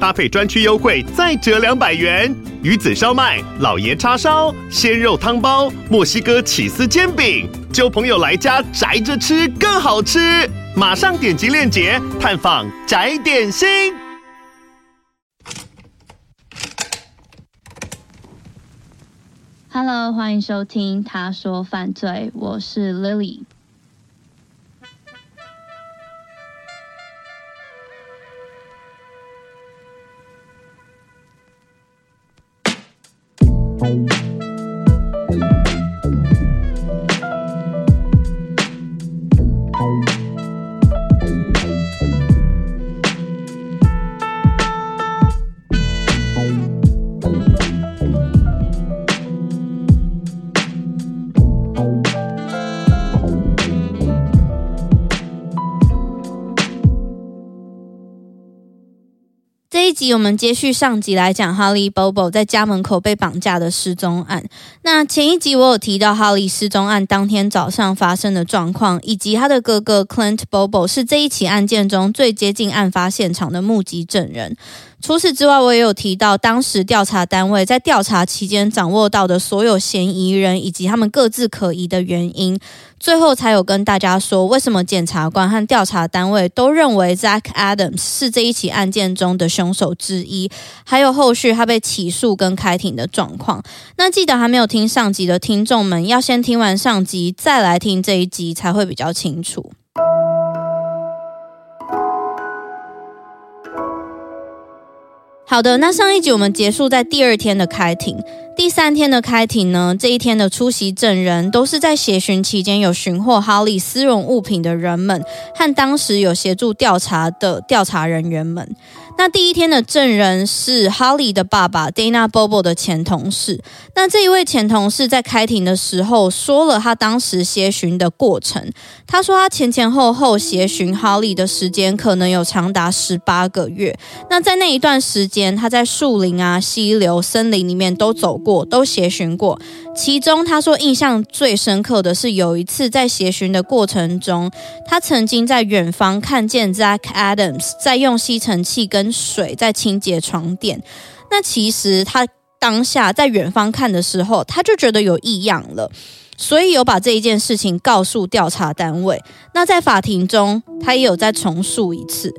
搭配专区优惠再折两百元。鱼子烧麦、老爷叉烧、鲜肉汤包、墨西哥起司煎饼，揪朋友来家宅着吃更好吃。马上点击链接探访宅点心。Hello，欢迎收听《他说犯罪》，我是 Lily。Bye. 一集我们接续上集来讲哈利波波在家门口被绑架的失踪案。那前一集我有提到哈利失踪案当天早上发生的状况，以及他的哥哥 Clint Bobo 是这一起案件中最接近案发现场的目击证人。除此之外，我也有提到当时调查单位在调查期间掌握到的所有嫌疑人以及他们各自可疑的原因。最后才有跟大家说，为什么检察官和调查单位都认为 Zach Adams 是这一起案件中的凶手之一，还有后续他被起诉跟开庭的状况。那记得还没有听上集的听众们，要先听完上集再来听这一集，才会比较清楚。好的，那上一集我们结束在第二天的开庭。第三天的开庭呢，这一天的出席证人都是在协寻期间有寻获哈利丝绒物品的人们，和当时有协助调查的调查人员们。那第一天的证人是哈利的爸爸 Dana Bobo 的前同事。那这一位前同事在开庭的时候说了他当时协寻的过程。他说他前前后后协寻哈利的时间可能有长达十八个月。那在那一段时间，他在树林啊、溪流、森林里面都走过，都协寻过。其中他说印象最深刻的是有一次在协寻的过程中，他曾经在远方看见 Zach Adams 在用吸尘器跟水在清洁床垫，那其实他当下在远方看的时候，他就觉得有异样了，所以有把这一件事情告诉调查单位。那在法庭中，他也有再重述一次。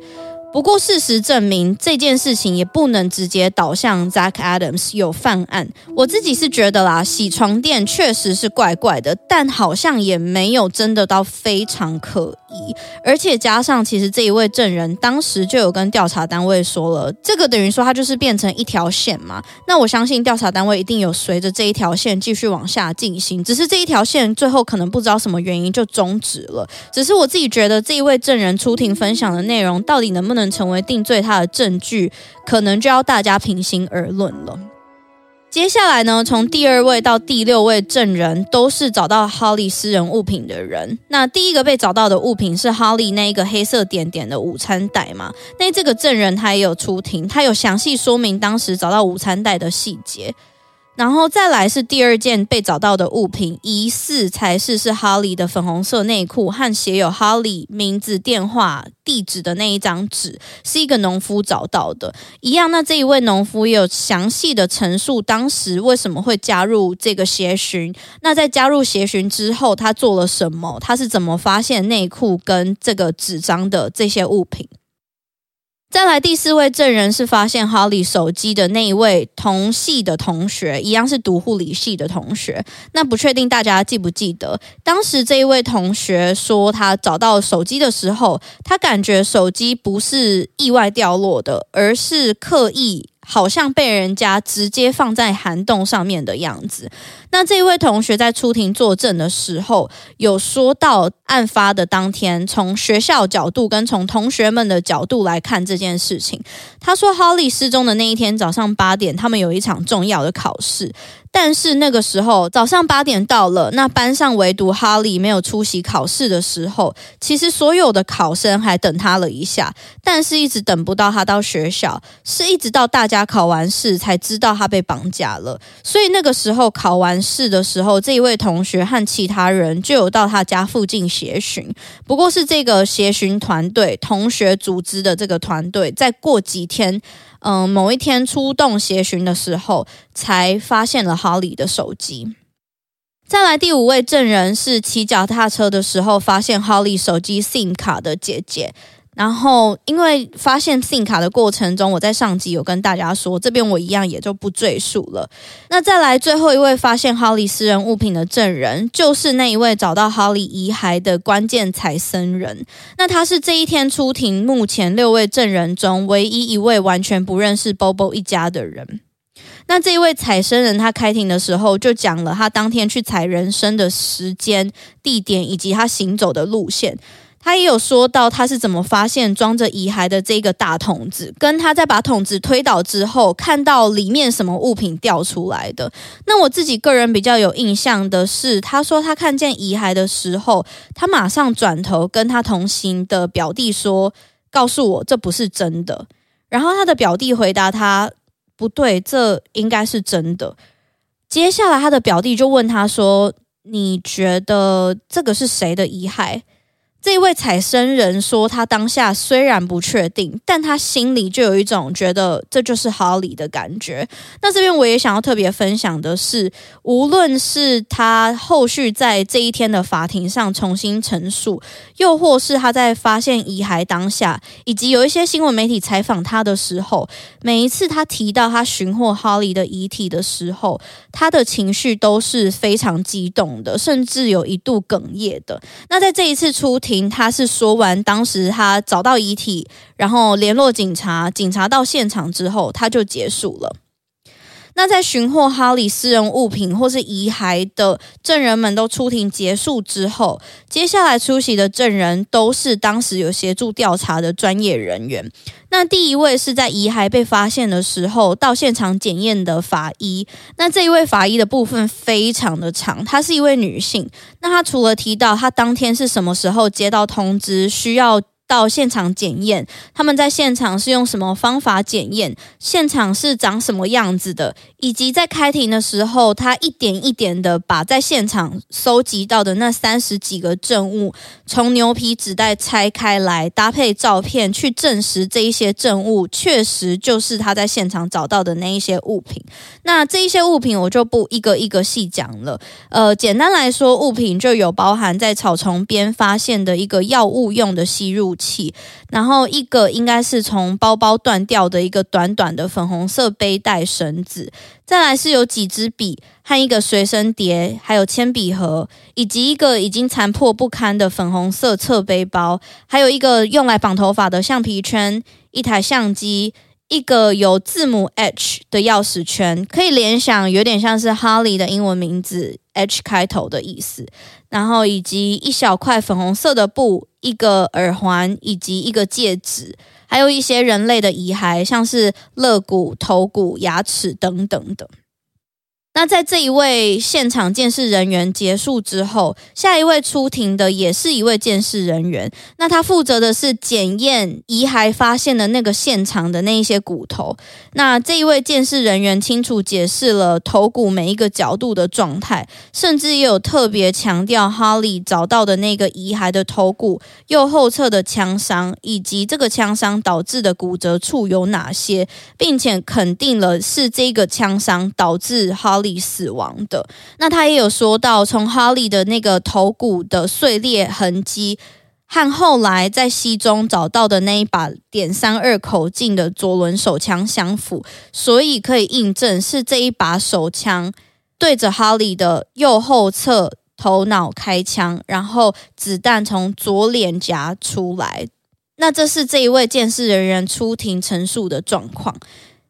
不过，事实证明这件事情也不能直接导向 Zach Adams 有犯案。我自己是觉得啦，洗床垫确实是怪怪的，但好像也没有真的到非常可疑。而且加上，其实这一位证人当时就有跟调查单位说了，这个等于说他就是变成一条线嘛。那我相信调查单位一定有随着这一条线继续往下进行，只是这一条线最后可能不知道什么原因就终止了。只是我自己觉得这一位证人出庭分享的内容到底能不能成为定罪他的证据，可能就要大家平心而论了。接下来呢，从第二位到第六位证人都是找到哈利私人物品的人。那第一个被找到的物品是哈利那一个黑色点点的午餐袋嘛？那这个证人他也有出庭，他有详细说明当时找到午餐袋的细节。然后再来是第二件被找到的物品，疑似才是是哈利的粉红色内裤和写有哈利名字、电话、地址的那一张纸，是一个农夫找到的。一样，那这一位农夫也有详细的陈述当时为什么会加入这个协寻。那在加入协寻之后，他做了什么？他是怎么发现内裤跟这个纸张的这些物品？再来第四位证人是发现哈利手机的那一位同系的同学，一样是读护理系的同学。那不确定大家记不记得，当时这一位同学说他找到手机的时候，他感觉手机不是意外掉落的，而是刻意。好像被人家直接放在涵洞上面的样子。那这位同学在出庭作证的时候，有说到案发的当天，从学校角度跟从同学们的角度来看这件事情。他说，哈利失踪的那一天早上八点，他们有一场重要的考试。但是那个时候早上八点到了，那班上唯独哈利没有出席考试的时候，其实所有的考生还等他了一下，但是一直等不到他到学校，是一直到大家考完试才知道他被绑架了。所以那个时候考完试的时候，这一位同学和其他人就有到他家附近协寻，不过是这个协寻团队同学组织的这个团队，再过几天。嗯，某一天出动协寻的时候，才发现了哈利的手机。再来第五位证人是骑脚踏车的时候发现哈利手机 SIM 卡的姐姐。然后，因为发现 SIM 卡的过程中，我在上集有跟大家说，这边我一样也就不赘述了。那再来最后一位发现哈利私人物品的证人，就是那一位找到哈利遗骸的关键采森人。那他是这一天出庭目前六位证人中唯一一位完全不认识 Bobo 一家的人。那这一位采生人，他开庭的时候就讲了他当天去采人参的时间、地点以及他行走的路线。他也有说到他是怎么发现装着遗骸的这个大桶子，跟他在把桶子推倒之后看到里面什么物品掉出来的。那我自己个人比较有印象的是，他说他看见遗骸的时候，他马上转头跟他同行的表弟说：“告诉我这不是真的。”然后他的表弟回答他：“不对，这应该是真的。”接下来他的表弟就问他说：“你觉得这个是谁的遗骸？”这位采生人说，他当下虽然不确定，但他心里就有一种觉得这就是哈利的感觉。那这边我也想要特别分享的是，无论是他后续在这一天的法庭上重新陈述，又或是他在发现遗骸当下，以及有一些新闻媒体采访他的时候，每一次他提到他寻获哈利的遗体的时候，他的情绪都是非常激动的，甚至有一度哽咽的。那在这一次出庭。他是说完当时他找到遗体，然后联络警察，警察到现场之后，他就结束了。那在寻获哈利私人物品或是遗骸的证人们都出庭结束之后，接下来出席的证人都是当时有协助调查的专业人员。那第一位是在遗骸被发现的时候到现场检验的法医。那这一位法医的部分非常的长，她是一位女性。那她除了提到她当天是什么时候接到通知需要。到现场检验，他们在现场是用什么方法检验？现场是长什么样子的？以及在开庭的时候，他一点一点的把在现场搜集到的那三十几个证物，从牛皮纸袋拆开来，搭配照片去证实这一些证物确实就是他在现场找到的那一些物品。那这一些物品我就不一个一个细讲了。呃，简单来说，物品就有包含在草丛边发现的一个药物用的吸入器，然后一个应该是从包包断掉的一个短短的粉红色背带绳子，再来是有几支笔和一个随身碟，还有铅笔盒，以及一个已经残破不堪的粉红色侧背包，还有一个用来绑头发的橡皮圈，一台相机，一个有字母 H 的钥匙圈，可以联想有点像是哈利的英文名字 H 开头的意思。然后以及一小块粉红色的布，一个耳环，以及一个戒指，还有一些人类的遗骸，像是肋骨、头骨、牙齿等等的。那在这一位现场鉴识人员结束之后，下一位出庭的也是一位鉴识人员。那他负责的是检验遗骸发现的那个现场的那一些骨头。那这一位鉴识人员清楚解释了头骨每一个角度的状态，甚至也有特别强调哈利找到的那个遗骸的头骨右后侧的枪伤，以及这个枪伤导致的骨折处有哪些，并且肯定了是这个枪伤导致哈利。死亡的。那他也有说到，从哈利的那个头骨的碎裂痕迹，和后来在溪中找到的那一把点三二口径的左轮手枪相符，所以可以印证是这一把手枪对着哈利的右后侧头脑开枪，然后子弹从左脸颊出来。那这是这一位见识人员出庭陈述的状况。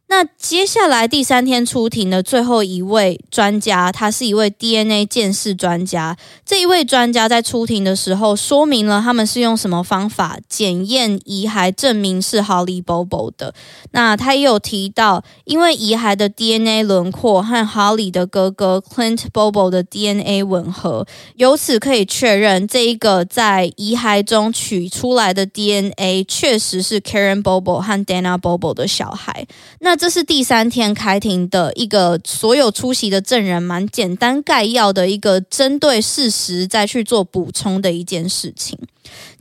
那接下来第三天出庭的最后一位专家，他是一位 DNA 鉴识专家。这一位专家在出庭的时候说明了他们是用什么方法检验遗骸，证明是 Holly Bobo 的。那他也有提到，因为遗骸的 DNA 轮廓和 Holly 的哥哥 Clint Bobo 的 DNA 吻合，由此可以确认这一个在遗骸中取出来的 DNA 确实是 Karen Bobo 和 Dana Bobo 的小孩。那这是第三天开庭的一个所有出席的证人蛮简单概要的一个针对事实再去做补充的一件事情。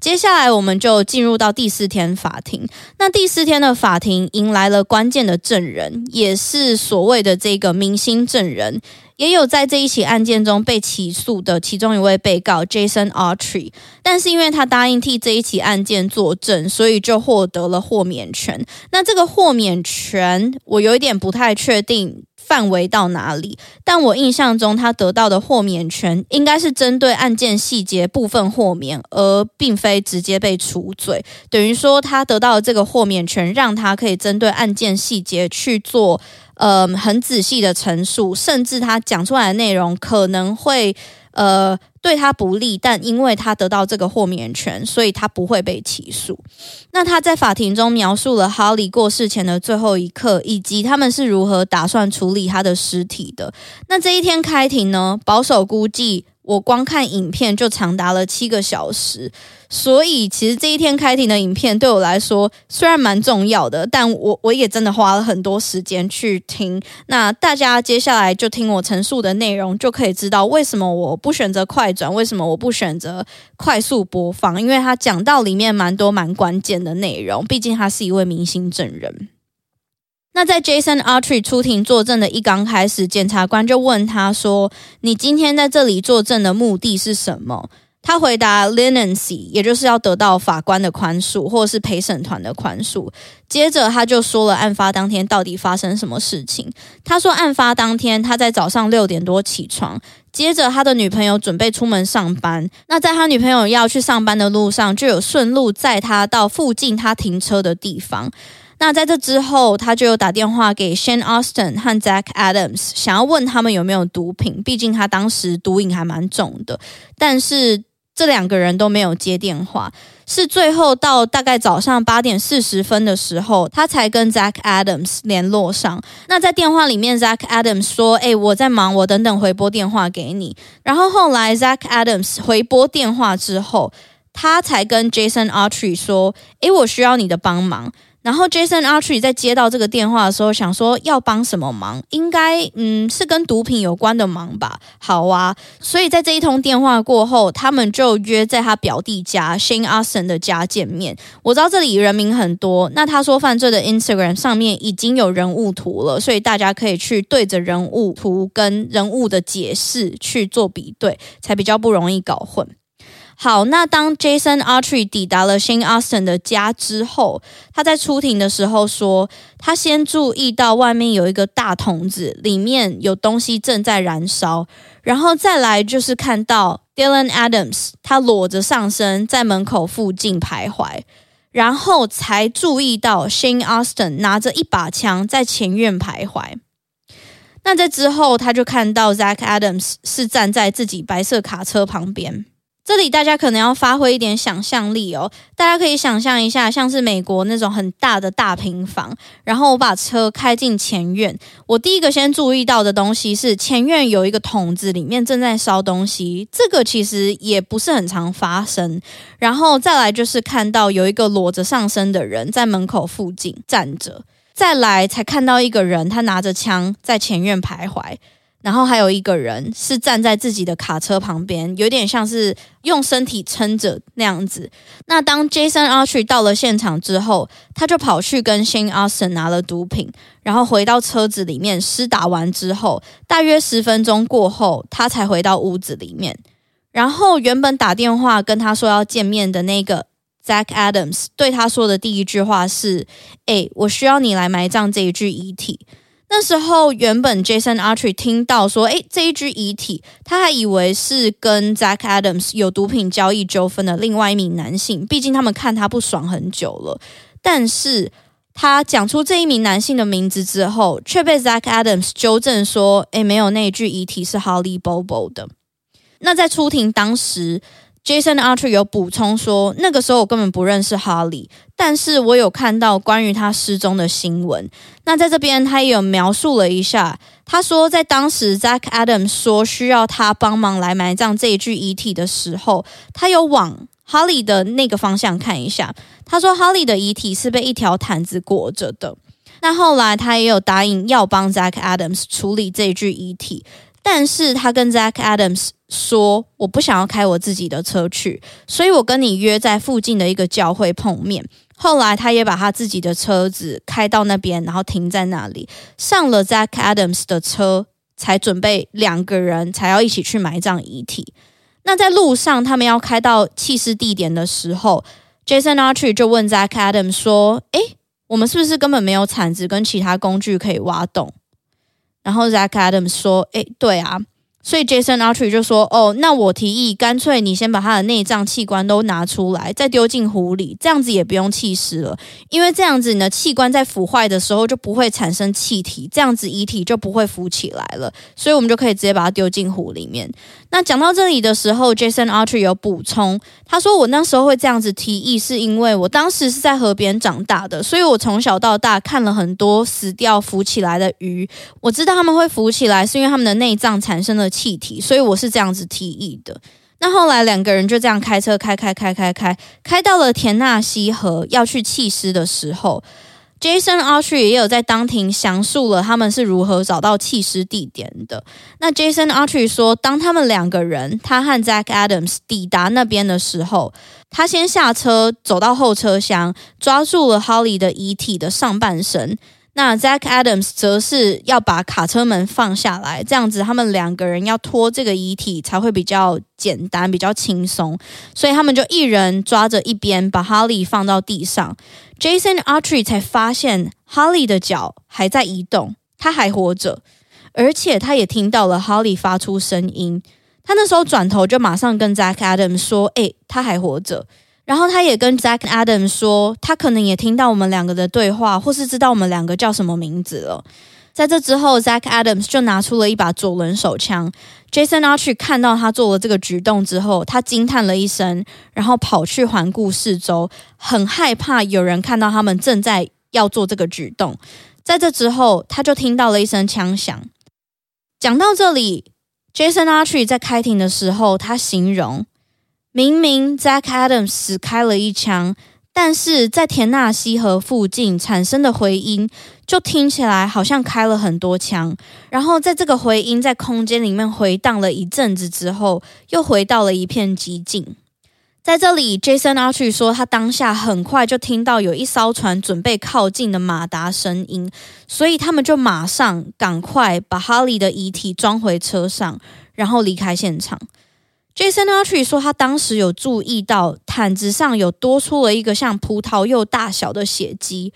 接下来我们就进入到第四天法庭。那第四天的法庭迎来了关键的证人，也是所谓的这个明星证人。也有在这一起案件中被起诉的其中一位被告 Jason Autry，但是因为他答应替这一起案件作证，所以就获得了豁免权。那这个豁免权，我有一点不太确定范围到哪里，但我印象中他得到的豁免权应该是针对案件细节部分豁免，而并非直接被处罪。等于说他得到的这个豁免权，让他可以针对案件细节去做。呃，很仔细的陈述，甚至他讲出来的内容可能会呃对他不利，但因为他得到这个豁免权，所以他不会被起诉。那他在法庭中描述了哈利过世前的最后一刻，以及他们是如何打算处理他的尸体的。那这一天开庭呢，保守估计。我光看影片就长达了七个小时，所以其实这一天开庭的影片对我来说虽然蛮重要的，但我我也真的花了很多时间去听。那大家接下来就听我陈述的内容，就可以知道为什么我不选择快转，为什么我不选择快速播放，因为他讲到里面蛮多蛮关键的内容，毕竟他是一位明星证人。那在 Jason Autry 出庭作证的一刚开始，检察官就问他说：“你今天在这里作证的目的是什么？”他回答：“leniency，也就是要得到法官的宽恕，或是陪审团的宽恕。”接着他就说了案发当天到底发生什么事情。他说，案发当天他在早上六点多起床，接着他的女朋友准备出门上班。那在他女朋友要去上班的路上，就有顺路载他到附近他停车的地方。那在这之后，他就有打电话给 Shane Austin 和 Zach Adams，想要问他们有没有毒品，毕竟他当时毒瘾还蛮重的。但是这两个人都没有接电话，是最后到大概早上八点四十分的时候，他才跟 Zach Adams 联络上。那在电话里面，Zach Adams 说：“诶，我在忙，我等等回拨电话给你。”然后后来 Zach Adams 回拨电话之后，他才跟 Jason Autry 说：“诶，我需要你的帮忙。”然后 Jason Autry 在接到这个电话的时候，想说要帮什么忙？应该嗯是跟毒品有关的忙吧。好啊，所以在这一通电话过后，他们就约在他表弟家 Shane Austin 的家见面。我知道这里人名很多，那他说犯罪的 Instagram 上面已经有人物图了，所以大家可以去对着人物图跟人物的解释去做比对，才比较不容易搞混。好，那当 Jason Autry 抵达了 Shane Austin 的家之后，他在出庭的时候说，他先注意到外面有一个大桶子，里面有东西正在燃烧，然后再来就是看到 Dylan Adams 他裸着上身在门口附近徘徊，然后才注意到 Shane Austin 拿着一把枪在前院徘徊。那在之后，他就看到 Zach Adams 是站在自己白色卡车旁边。这里大家可能要发挥一点想象力哦，大家可以想象一下，像是美国那种很大的大平房，然后我把车开进前院，我第一个先注意到的东西是前院有一个桶子，里面正在烧东西，这个其实也不是很常发生。然后再来就是看到有一个裸着上身的人在门口附近站着，再来才看到一个人，他拿着枪在前院徘徊。然后还有一个人是站在自己的卡车旁边，有点像是用身体撑着那样子。那当 Jason Archer 到了现场之后，他就跑去跟 Shane Austin 拿了毒品，然后回到车子里面施打完之后，大约十分钟过后，他才回到屋子里面。然后原本打电话跟他说要见面的那个 Zach Adams 对他说的第一句话是：“诶，我需要你来埋葬这一具遗体。”那时候，原本 Jason Autry 听到说，诶，这一具遗体，他还以为是跟 Zach Adams 有毒品交易纠纷的另外一名男性，毕竟他们看他不爽很久了。但是他讲出这一名男性的名字之后，却被 Zach Adams 纠正说：“诶，没有那一具遗体是 Holly Bobo 的。”那在出庭当时。Jason Archer 有补充说，那个时候我根本不认识 Holly，但是我有看到关于他失踪的新闻。那在这边，他也有描述了一下，他说在当时 Zack Adams 说需要他帮忙来埋葬这一具遗体的时候，他有往 Holly 的那个方向看一下。他说 Holly 的遗体是被一条毯子裹着的。那后来他也有答应要帮 Zack Adams 处理这具遗体。但是他跟 Zach Adams 说：“我不想要开我自己的车去，所以我跟你约在附近的一个教会碰面。”后来他也把他自己的车子开到那边，然后停在那里，上了 Zach Adams 的车，才准备两个人才要一起去埋葬遗体。那在路上，他们要开到弃尸地点的时候，Jason Archer 就问 Zach Adams 说：“诶，我们是不是根本没有铲子跟其他工具可以挖洞？”然后 Zach Adams 说：“诶，对啊。”所以 Jason Archer 就说：“哦，那我提议，干脆你先把他的内脏器官都拿出来，再丢进湖里，这样子也不用弃尸了，因为这样子你的器官在腐坏的时候就不会产生气体，这样子遗体就不会浮起来了，所以我们就可以直接把它丢进湖里面。”那讲到这里的时候，Jason Archer 有补充，他说：“我那时候会这样子提议，是因为我当时是在河边长大的，所以我从小到大看了很多死掉浮起来的鱼，我知道他们会浮起来，是因为他们的内脏产生了。”气体，所以我是这样子提议的。那后来两个人就这样开车开开开开开，开到了田纳西河要去弃尸的时候，Jason Archer 也有在当庭详述了他们是如何找到弃尸地点的。那 Jason Archer 说，当他们两个人，他和 Zach Adams 抵达那边的时候，他先下车走到后车厢，抓住了 Holly 的遗体的上半身。那 Zach Adams 则是要把卡车门放下来，这样子他们两个人要拖这个遗体才会比较简单、比较轻松，所以他们就一人抓着一边，把哈利放到地上。Jason Archer 才发现哈利的脚还在移动，他还活着，而且他也听到了哈利发出声音。他那时候转头就马上跟 Zach Adams 说：“诶，他还活着。”然后他也跟 Zach Adams 说，他可能也听到我们两个的对话，或是知道我们两个叫什么名字了。在这之后，Zach Adams 就拿出了一把左轮手枪。Jason Archer 看到他做了这个举动之后，他惊叹了一声，然后跑去环顾四周，很害怕有人看到他们正在要做这个举动。在这之后，他就听到了一声枪响。讲到这里，Jason Archer 在开庭的时候，他形容。明明 Zach Adams 死开了一枪，但是在田纳西河附近产生的回音，就听起来好像开了很多枪。然后在这个回音在空间里面回荡了一阵子之后，又回到了一片寂静。在这里，Jason Archer 说，他当下很快就听到有一艘船准备靠近的马达声音，所以他们就马上赶快把哈利的遗体装回车上，然后离开现场。Jason Archer 说，他当时有注意到毯子上有多出了一个像葡萄柚大小的血迹。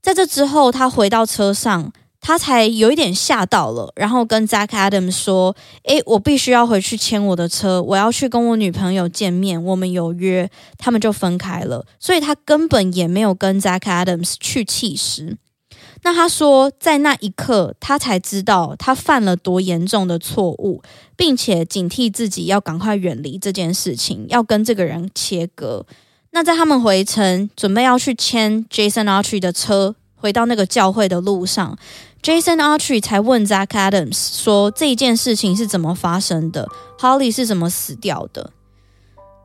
在这之后，他回到车上，他才有一点吓到了，然后跟 Zach Adams 说：“诶，我必须要回去牵我的车，我要去跟我女朋友见面，我们有约。”他们就分开了，所以他根本也没有跟 Zach Adams 去弃尸。那他说，在那一刻，他才知道他犯了多严重的错误，并且警惕自己要赶快远离这件事情，要跟这个人切割。那在他们回程，准备要去牵 Jason Archer 的车，回到那个教会的路上，Jason Archer 才问 Zach Adams 说，这一件事情是怎么发生的，Holly 是怎么死掉的？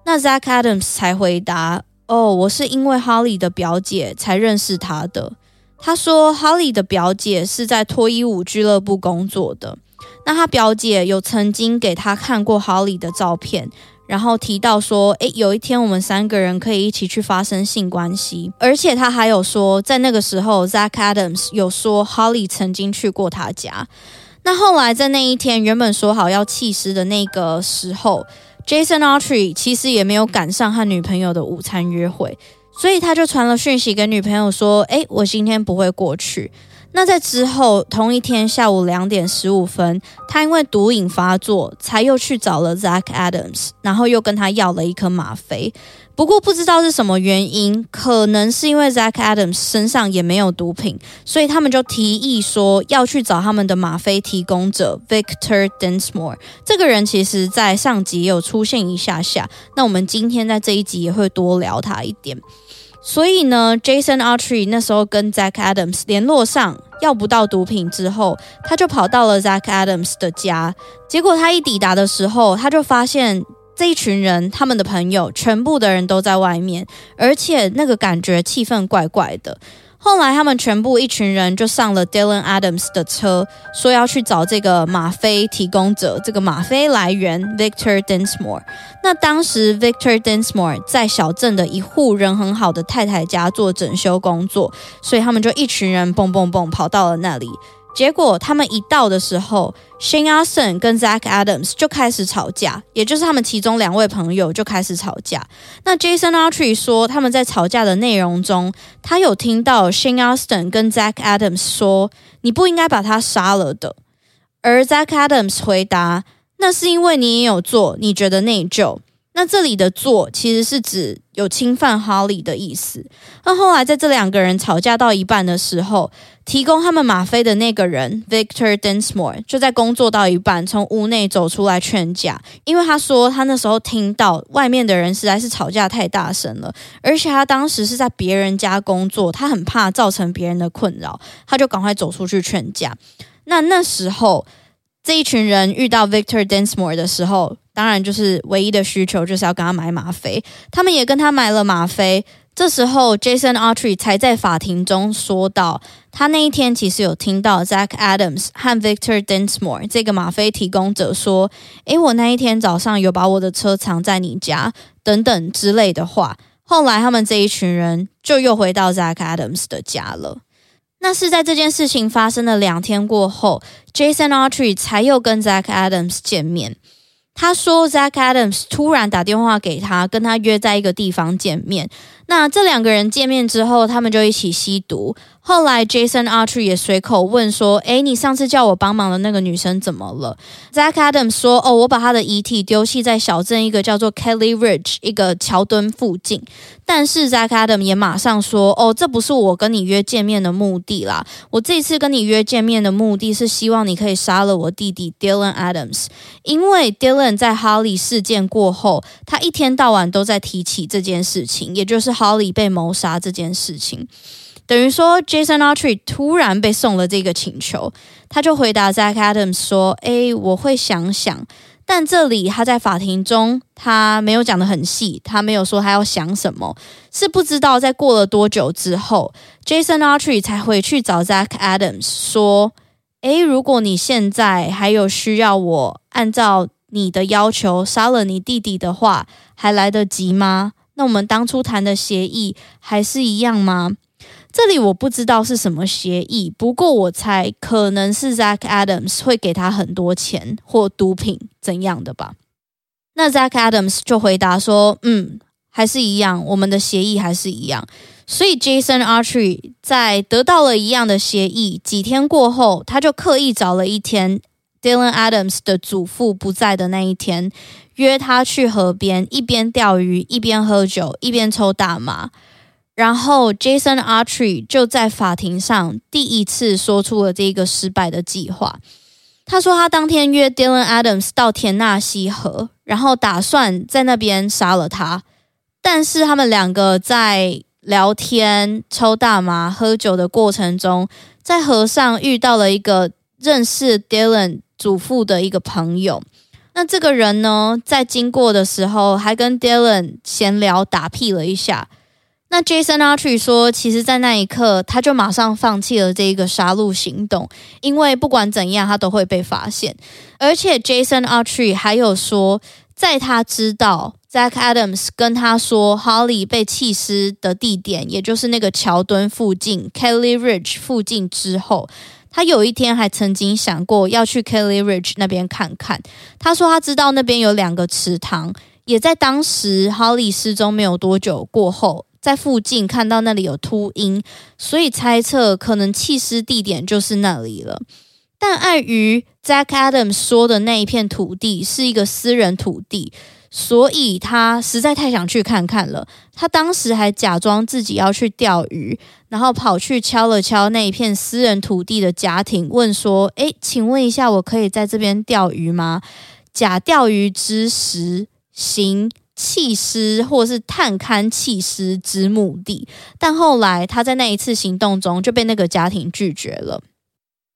那 Zach Adams 才回答：哦，我是因为 Holly 的表姐才认识他的。他说哈利的表姐是在脱衣舞俱乐部工作的。那他表姐有曾经给他看过哈利的照片，然后提到说，诶，有一天我们三个人可以一起去发生性关系。而且他还有说，在那个时候，Zach Adams 有说哈利曾经去过他家。那后来在那一天原本说好要弃尸的那个时候，Jason Archer 其实也没有赶上和女朋友的午餐约会。所以他就传了讯息给女朋友说：“诶，我今天不会过去。”那在之后同一天下午两点十五分，他因为毒瘾发作，才又去找了 Zach Adams，然后又跟他要了一颗吗啡。不过不知道是什么原因，可能是因为 Zach Adams 身上也没有毒品，所以他们就提议说要去找他们的吗啡提供者 Victor Densmore。这个人其实在上集也有出现一下下，那我们今天在这一集也会多聊他一点。所以呢，Jason Autry 那时候跟 Zach Adams 联络上，要不到毒品之后，他就跑到了 Zach Adams 的家。结果他一抵达的时候，他就发现。这一群人，他们的朋友，全部的人都在外面，而且那个感觉气氛怪怪的。后来，他们全部一群人就上了 Dylan Adams 的车，说要去找这个吗啡提供者，这个吗啡来源 Victor Densmore。那当时 Victor Densmore 在小镇的一户人很好的太太家做整修工作，所以他们就一群人蹦蹦蹦跑到了那里。结果他们一到的时候，Shane Austin 跟 Zach Adams 就开始吵架，也就是他们其中两位朋友就开始吵架。那 Jason Autry 说，他们在吵架的内容中，他有听到 Shane Austin 跟 Zach Adams 说：“你不应该把他杀了的。”而 Zach Adams 回答：“那是因为你也有做，你觉得内疚。”那这里的“做”其实是指有侵犯 Holly 的意思。那后来在这两个人吵架到一半的时候，提供他们吗啡的那个人 Victor Densmore 就在工作到一半从屋内走出来劝架，因为他说他那时候听到外面的人实在是吵架太大声了，而且他当时是在别人家工作，他很怕造成别人的困扰，他就赶快走出去劝架。那那时候这一群人遇到 Victor Densmore 的时候。当然，就是唯一的需求就是要跟他买吗啡，他们也跟他买了吗啡。这时候，Jason Autry 才在法庭中说到，他那一天其实有听到 Zach Adams 和 Victor Densmore 这个吗啡提供者说：“诶，我那一天早上有把我的车藏在你家，等等之类的话。”后来，他们这一群人就又回到 Zach Adams 的家了。那是在这件事情发生了两天过后，Jason Autry 才又跟 Zach Adams 见面。他说，Zach Adams 突然打电话给他，跟他约在一个地方见面。那这两个人见面之后，他们就一起吸毒。后来，Jason Archer 也随口问说：“诶，你上次叫我帮忙的那个女生怎么了？”Zach Adams 说：“哦，我把她的遗体丢弃在小镇一个叫做 Kelly Ridge 一个桥墩附近。”但是 Zach Adams 也马上说：“哦，这不是我跟你约见面的目的啦。我这次跟你约见面的目的是希望你可以杀了我弟弟 Dylan Adams，因为 Dylan 在 Holly 事件过后，他一天到晚都在提起这件事情，也就是 Holly 被谋杀这件事情。”等于说，Jason Autry 突然被送了这个请求，他就回答 Zach Adams 说：“诶，我会想想。”但这里他在法庭中，他没有讲得很细，他没有说他要想什么，是不知道在过了多久之后，Jason Autry 才回去找 Zach Adams 说：“诶，如果你现在还有需要我按照你的要求杀了你弟弟的话，还来得及吗？那我们当初谈的协议还是一样吗？”这里我不知道是什么协议，不过我猜可能是 Zach Adams 会给他很多钱或毒品怎样的吧。那 Zach Adams 就回答说：“嗯，还是一样，我们的协议还是一样。”所以 Jason Archery 在得到了一样的协议，几天过后，他就刻意找了一天 Dylan Adams 的祖父不在的那一天，约他去河边，一边钓鱼，一边喝酒，一边抽大麻。然后，Jason Autry 就在法庭上第一次说出了这个失败的计划。他说，他当天约 Dylan Adams 到田纳西河，然后打算在那边杀了他。但是，他们两个在聊天、抽大麻、喝酒的过程中，在河上遇到了一个认识 Dylan 祖父的一个朋友。那这个人呢，在经过的时候，还跟 Dylan 闲聊、打屁了一下。那 Jason Autry 说，其实，在那一刻，他就马上放弃了这一个杀戮行动，因为不管怎样，他都会被发现。而且，Jason Autry 还有说，在他知道 Zach Adams 跟他说 Holly 被弃尸的地点，也就是那个桥墩附近 Kelly Ridge 附近之后，他有一天还曾经想过要去 Kelly Ridge 那边看看。他说，他知道那边有两个池塘，也在当时 Holly 失踪没有多久过后。在附近看到那里有秃鹰，所以猜测可能弃尸地点就是那里了。但碍于 Jack Adams 说的那一片土地是一个私人土地，所以他实在太想去看看了。他当时还假装自己要去钓鱼，然后跑去敲了敲那一片私人土地的家庭，问说：“诶，请问一下，我可以在这边钓鱼吗？”假钓鱼之实行弃尸或是探勘弃尸之目的，但后来他在那一次行动中就被那个家庭拒绝了。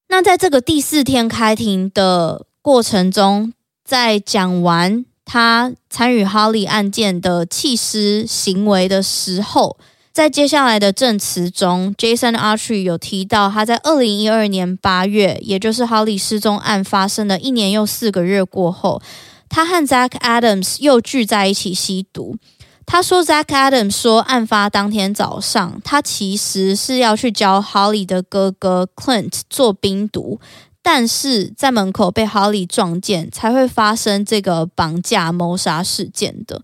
那在这个第四天开庭的过程中，在讲完他参与哈利案件的弃尸行为的时候，在接下来的证词中，Jason Archery 有提到他在二零一二年八月，也就是 Holly 失踪案发生的一年又四个月过后，他和 Zach Adams 又聚在一起吸毒。他说，Zach Adams 说，案发当天早上，他其实是要去教 Holly 的哥哥 Clint 做冰毒，但是在门口被 Holly 撞见，才会发生这个绑架谋杀事件的。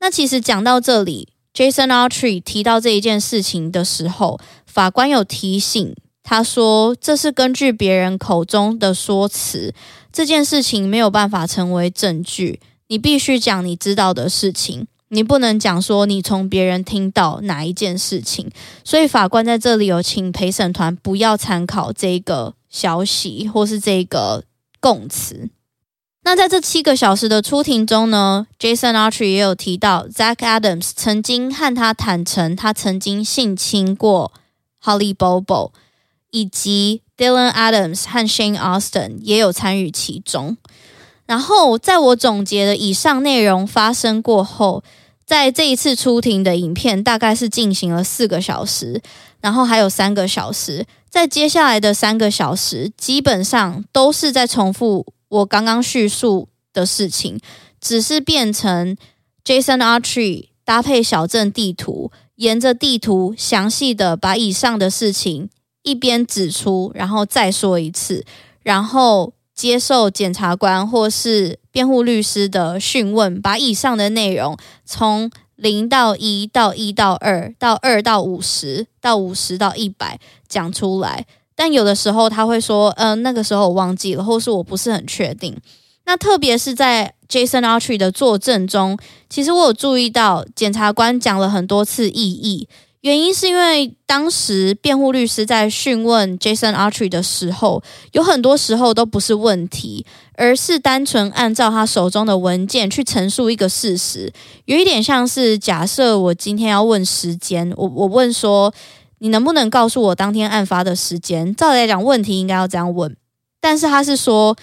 那其实讲到这里，Jason Archery 提到这一件事情的时候，法官有提醒他说，这是根据别人口中的说辞，这件事情没有办法成为证据，你必须讲你知道的事情。你不能讲说你从别人听到哪一件事情，所以法官在这里有请陪审团不要参考这个消息或是这个供词。那在这七个小时的出庭中呢，Jason Archer 也有提到，Zach Adams 曾经和他坦诚，他曾经性侵过 Holly Bobo，以及 Dylan Adams 和 Shane Austin 也有参与其中。然后，在我总结的以上内容发生过后，在这一次出庭的影片大概是进行了四个小时，然后还有三个小时，在接下来的三个小时，基本上都是在重复我刚刚叙述的事情，只是变成 Jason Archie 搭配小镇地图，沿着地图详细的把以上的事情一边指出，然后再说一次，然后。接受检察官或是辩护律师的讯问，把以上的内容从零到一到一到二到二到五十到五十到一百讲出来。但有的时候他会说：“嗯、那个时候我忘记了，或是我不是很确定。”那特别是在 Jason Archer 的作证中，其实我有注意到检察官讲了很多次异议。原因是因为当时辩护律师在讯问 Jason Archer 的时候，有很多时候都不是问题，而是单纯按照他手中的文件去陈述一个事实，有一点像是假设我今天要问时间，我我问说，你能不能告诉我当天案发的时间？照理来讲，问题应该要这样问，但是他是说。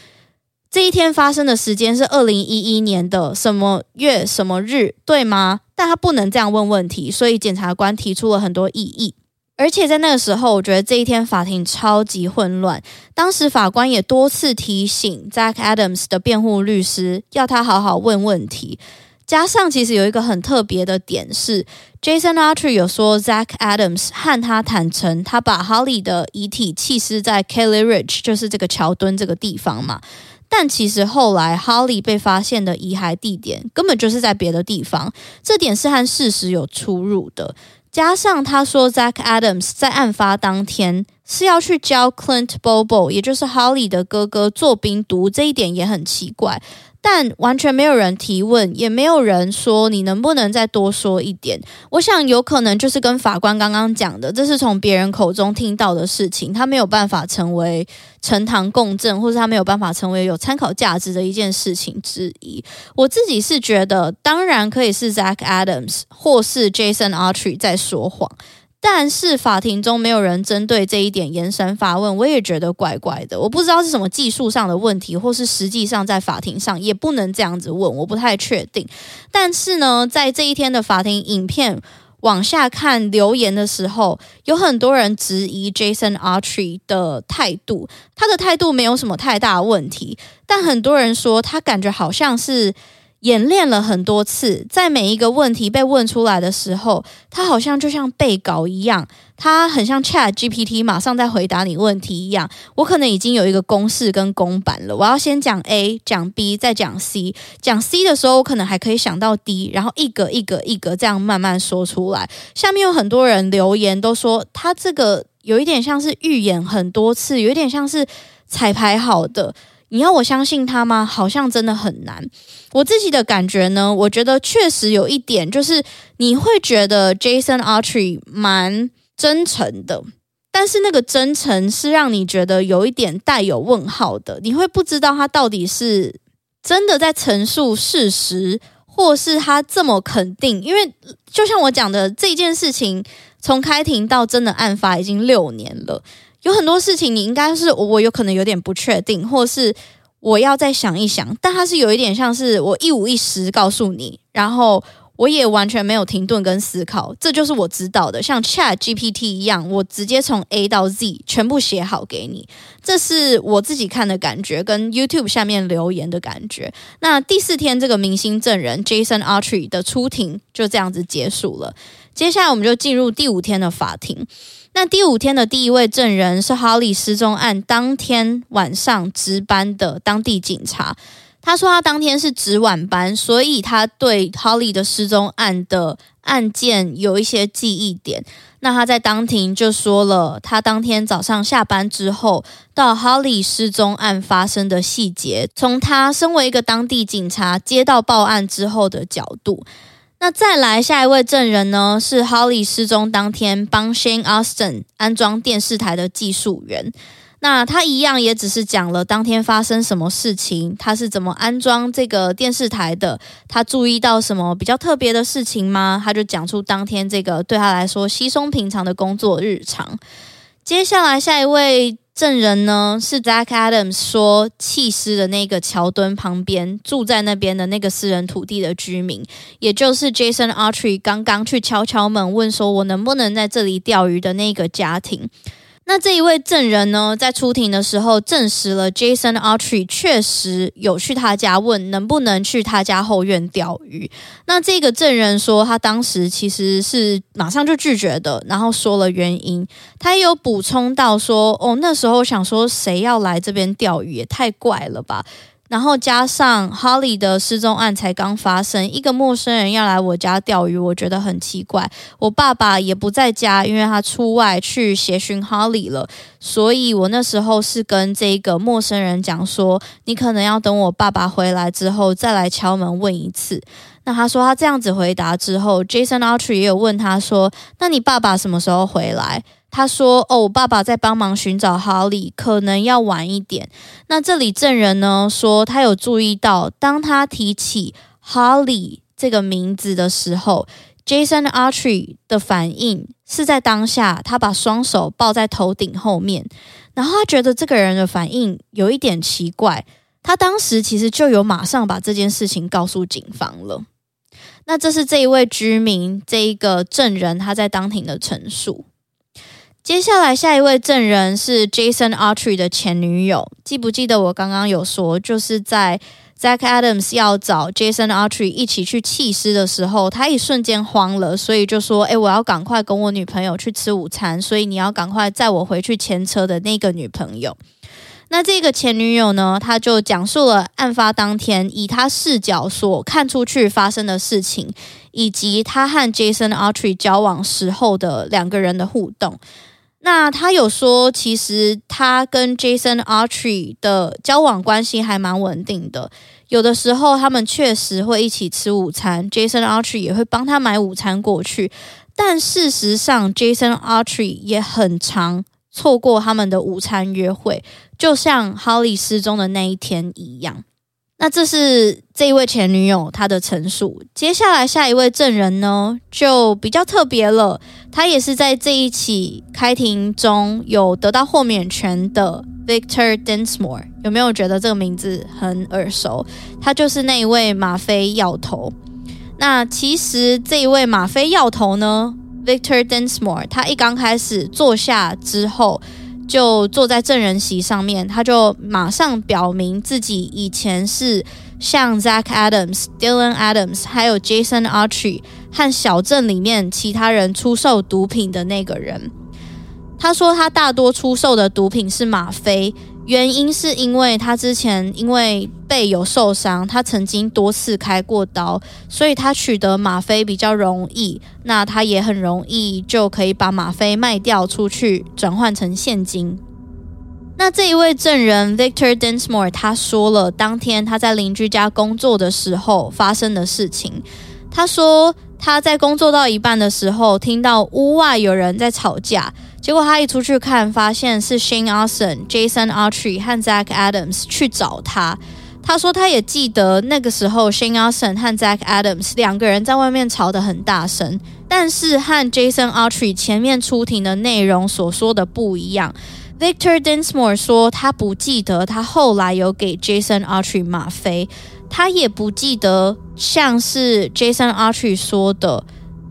这一天发生的时间是二零一一年的什么月什么日，对吗？但他不能这样问问题，所以检察官提出了很多异议。而且在那个时候，我觉得这一天法庭超级混乱。当时法官也多次提醒 Zach Adams 的辩护律师，要他好好问问题。加上其实有一个很特别的点是，Jason Archer 有说 Zach Adams 和他坦诚，他把 Holly 的遗体弃尸在 Kelly Ridge，就是这个桥墩这个地方嘛。但其实后来，Holly 被发现的遗骸地点根本就是在别的地方，这点是和事实有出入的。加上他说，Zach Adams 在案发当天是要去教 Clint Bobo，也就是 Holly 的哥哥做冰毒，这一点也很奇怪。但完全没有人提问，也没有人说你能不能再多说一点。我想有可能就是跟法官刚刚讲的，这是从别人口中听到的事情，他没有办法成为呈堂供证，或是他没有办法成为有参考价值的一件事情之一。我自己是觉得，当然可以是 Zach Adams 或是 Jason Archery 在说谎。但是法庭中没有人针对这一点延伸发问，我也觉得怪怪的。我不知道是什么技术上的问题，或是实际上在法庭上也不能这样子问，我不太确定。但是呢，在这一天的法庭影片往下看留言的时候，有很多人质疑 Jason Archery 的态度，他的态度没有什么太大问题，但很多人说他感觉好像是。演练了很多次，在每一个问题被问出来的时候，他好像就像背稿一样，他很像 Chat GPT，马上在回答你问题一样。我可能已经有一个公式跟公版了，我要先讲 A，讲 B，再讲 C。讲 C 的时候，我可能还可以想到 D，然后一格一格一格这样慢慢说出来。下面有很多人留言都说，他这个有一点像是预演很多次，有一点像是彩排好的。你要我相信他吗？好像真的很难。我自己的感觉呢，我觉得确实有一点，就是你会觉得 Jason Autry 蛮真诚的，但是那个真诚是让你觉得有一点带有问号的。你会不知道他到底是真的在陈述事实，或是他这么肯定。因为就像我讲的，这件事情从开庭到真的案发已经六年了。有很多事情，你应该是我有可能有点不确定，或是我要再想一想。但它是有一点像是我一五一十告诉你，然后我也完全没有停顿跟思考，这就是我知道的。像 Chat GPT 一样，我直接从 A 到 Z 全部写好给你。这是我自己看的感觉，跟 YouTube 下面留言的感觉。那第四天，这个明星证人 Jason Archery 的出庭就这样子结束了。接下来，我们就进入第五天的法庭。那第五天的第一位证人是 Holly 失踪案当天晚上值班的当地警察。他说他当天是值晚班，所以他对 Holly 的失踪案的案件有一些记忆点。那他在当庭就说了他当天早上下班之后到 Holly 失踪案发生的细节，从他身为一个当地警察接到报案之后的角度。那再来下一位证人呢？是 Holly 失踪当天帮 Shane Austin 安装电视台的技术员。那他一样也只是讲了当天发生什么事情，他是怎么安装这个电视台的，他注意到什么比较特别的事情吗？他就讲出当天这个对他来说稀松平常的工作日常。接下来下一位。证人呢是 Zach Adams 说弃尸的那个桥墩旁边住在那边的那个私人土地的居民，也就是 Jason Archery，刚刚去敲敲门问说我能不能在这里钓鱼的那个家庭。那这一位证人呢，在出庭的时候证实了 Jason Archery 确实有去他家问能不能去他家后院钓鱼。那这个证人说，他当时其实是马上就拒绝的，然后说了原因。他也有补充到说，哦，那时候想说，谁要来这边钓鱼也太怪了吧。然后加上 Holly 的失踪案才刚发生，一个陌生人要来我家钓鱼，我觉得很奇怪。我爸爸也不在家，因为他出外去协寻 Holly 了。所以我那时候是跟这个陌生人讲说，你可能要等我爸爸回来之后再来敲门问一次。那他说他这样子回答之后，Jason Archer 也有问他说，那你爸爸什么时候回来？他说：“哦，我爸爸在帮忙寻找哈利，可能要晚一点。”那这里证人呢说，他有注意到，当他提起哈利这个名字的时候，Jason Autry 的反应是在当下，他把双手抱在头顶后面，然后他觉得这个人的反应有一点奇怪。他当时其实就有马上把这件事情告诉警方了。那这是这一位居民，这一个证人他在当庭的陈述。接下来，下一位证人是 Jason Autry 的前女友。记不记得我刚刚有说，就是在 Zach Adams 要找 Jason Autry 一起去弃尸的时候，他一瞬间慌了，所以就说：“诶，我要赶快跟我女朋友去吃午餐，所以你要赶快载我回去牵车的那个女朋友。”那这个前女友呢，他就讲述了案发当天以他视角所看出去发生的事情，以及他和 Jason Autry 交往时候的两个人的互动。那他有说，其实他跟 Jason Archery 的交往关系还蛮稳定的。有的时候，他们确实会一起吃午餐，Jason Archery 也会帮他买午餐过去。但事实上，Jason Archery 也很常错过他们的午餐约会，就像 Holly 失踪的那一天一样。那这是这一位前女友她的陈述。接下来下一位证人呢，就比较特别了。他也是在这一起开庭中有得到豁免权的 Victor Densmore。有没有觉得这个名字很耳熟？他就是那一位吗啡药头。那其实这一位吗啡药头呢，Victor Densmore，他一刚开始坐下之后。就坐在证人席上面，他就马上表明自己以前是像 Zach Adams、Dylan Adams，还有 Jason Archie 和小镇里面其他人出售毒品的那个人。他说，他大多出售的毒品是吗啡。原因是因为他之前因为背有受伤，他曾经多次开过刀，所以他取得吗啡比较容易。那他也很容易就可以把吗啡卖掉出去，转换成现金。那这一位证人 Victor Densmore 他说了当天他在邻居家工作的时候发生的事情。他说他在工作到一半的时候，听到屋外有人在吵架。结果他一出去看，发现是 Shane Austin、Jason Autry 和 Zach Adams 去找他。他说他也记得那个时候 Shane Austin 和 Zach Adams 两个人在外面吵得很大声，但是和 Jason Autry 前面出庭的内容所说的不一样。Victor Densmore 说他不记得他后来有给 Jason Autry 吗啡，他也不记得像是 Jason Autry 说的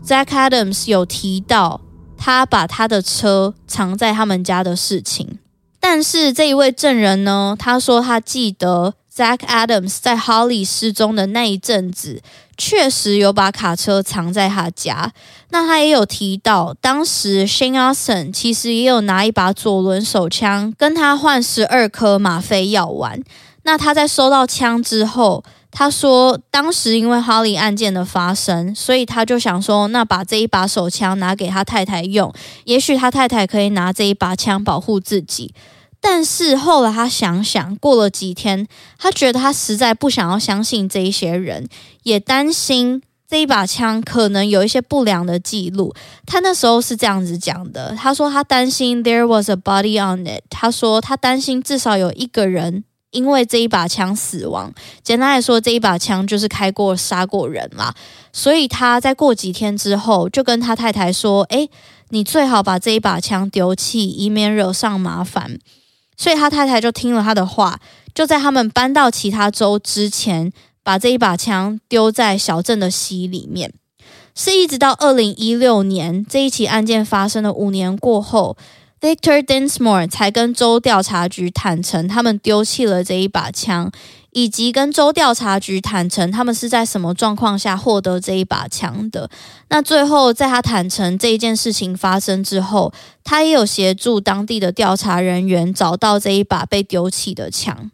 ，Zach Adams 有提到。他把他的车藏在他们家的事情，但是这一位证人呢，他说他记得 Zach Adams 在 Holly 失踪的那一阵子，确实有把卡车藏在他家。那他也有提到，当时 Shane Austin 其实也有拿一把左轮手枪跟他换十二颗吗啡药丸。那他在收到枪之后。他说，当时因为哈利案件的发生，所以他就想说，那把这一把手枪拿给他太太用，也许他太太可以拿这一把枪保护自己。但是后来他想想，过了几天，他觉得他实在不想要相信这一些人，也担心这一把枪可能有一些不良的记录。他那时候是这样子讲的，他说他担心 there was a body on it，他说他担心至少有一个人。因为这一把枪死亡，简单来说，这一把枪就是开过杀过人啦。所以他在过几天之后，就跟他太太说：“诶，你最好把这一把枪丢弃，以免惹上麻烦。”所以他太太就听了他的话，就在他们搬到其他州之前，把这一把枪丢在小镇的溪里面。是一直到二零一六年这一起案件发生的五年过后。Victor Densmore 才跟州调查局坦诚，他们丢弃了这一把枪，以及跟州调查局坦诚，他们是在什么状况下获得这一把枪的。那最后，在他坦诚这一件事情发生之后，他也有协助当地的调查人员找到这一把被丢弃的枪。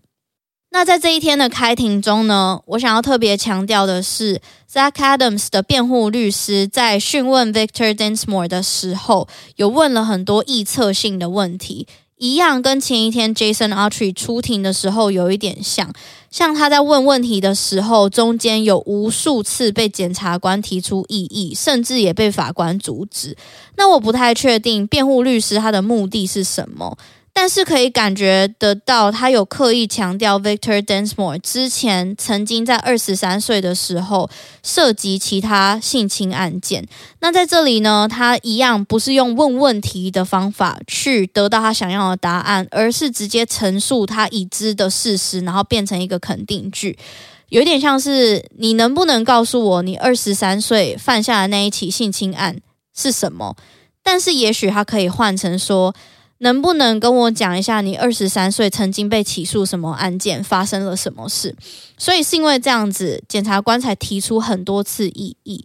那在这一天的开庭中呢，我想要特别强调的是，Zach Adams 的辩护律师在讯问 Victor Densmore 的时候，有问了很多臆测性的问题，一样跟前一天 Jason Autry 出庭的时候有一点像。像他在问问题的时候，中间有无数次被检察官提出异议，甚至也被法官阻止。那我不太确定辩护律师他的目的是什么。但是可以感觉得到，他有刻意强调 Victor Densmore 之前曾经在二十三岁的时候涉及其他性侵案件。那在这里呢，他一样不是用问问题的方法去得到他想要的答案，而是直接陈述他已知的事实，然后变成一个肯定句，有点像是你能不能告诉我你二十三岁犯下的那一起性侵案是什么？但是也许他可以换成说。能不能跟我讲一下，你二十三岁曾经被起诉什么案件，发生了什么事？所以是因为这样子，检察官才提出很多次异议。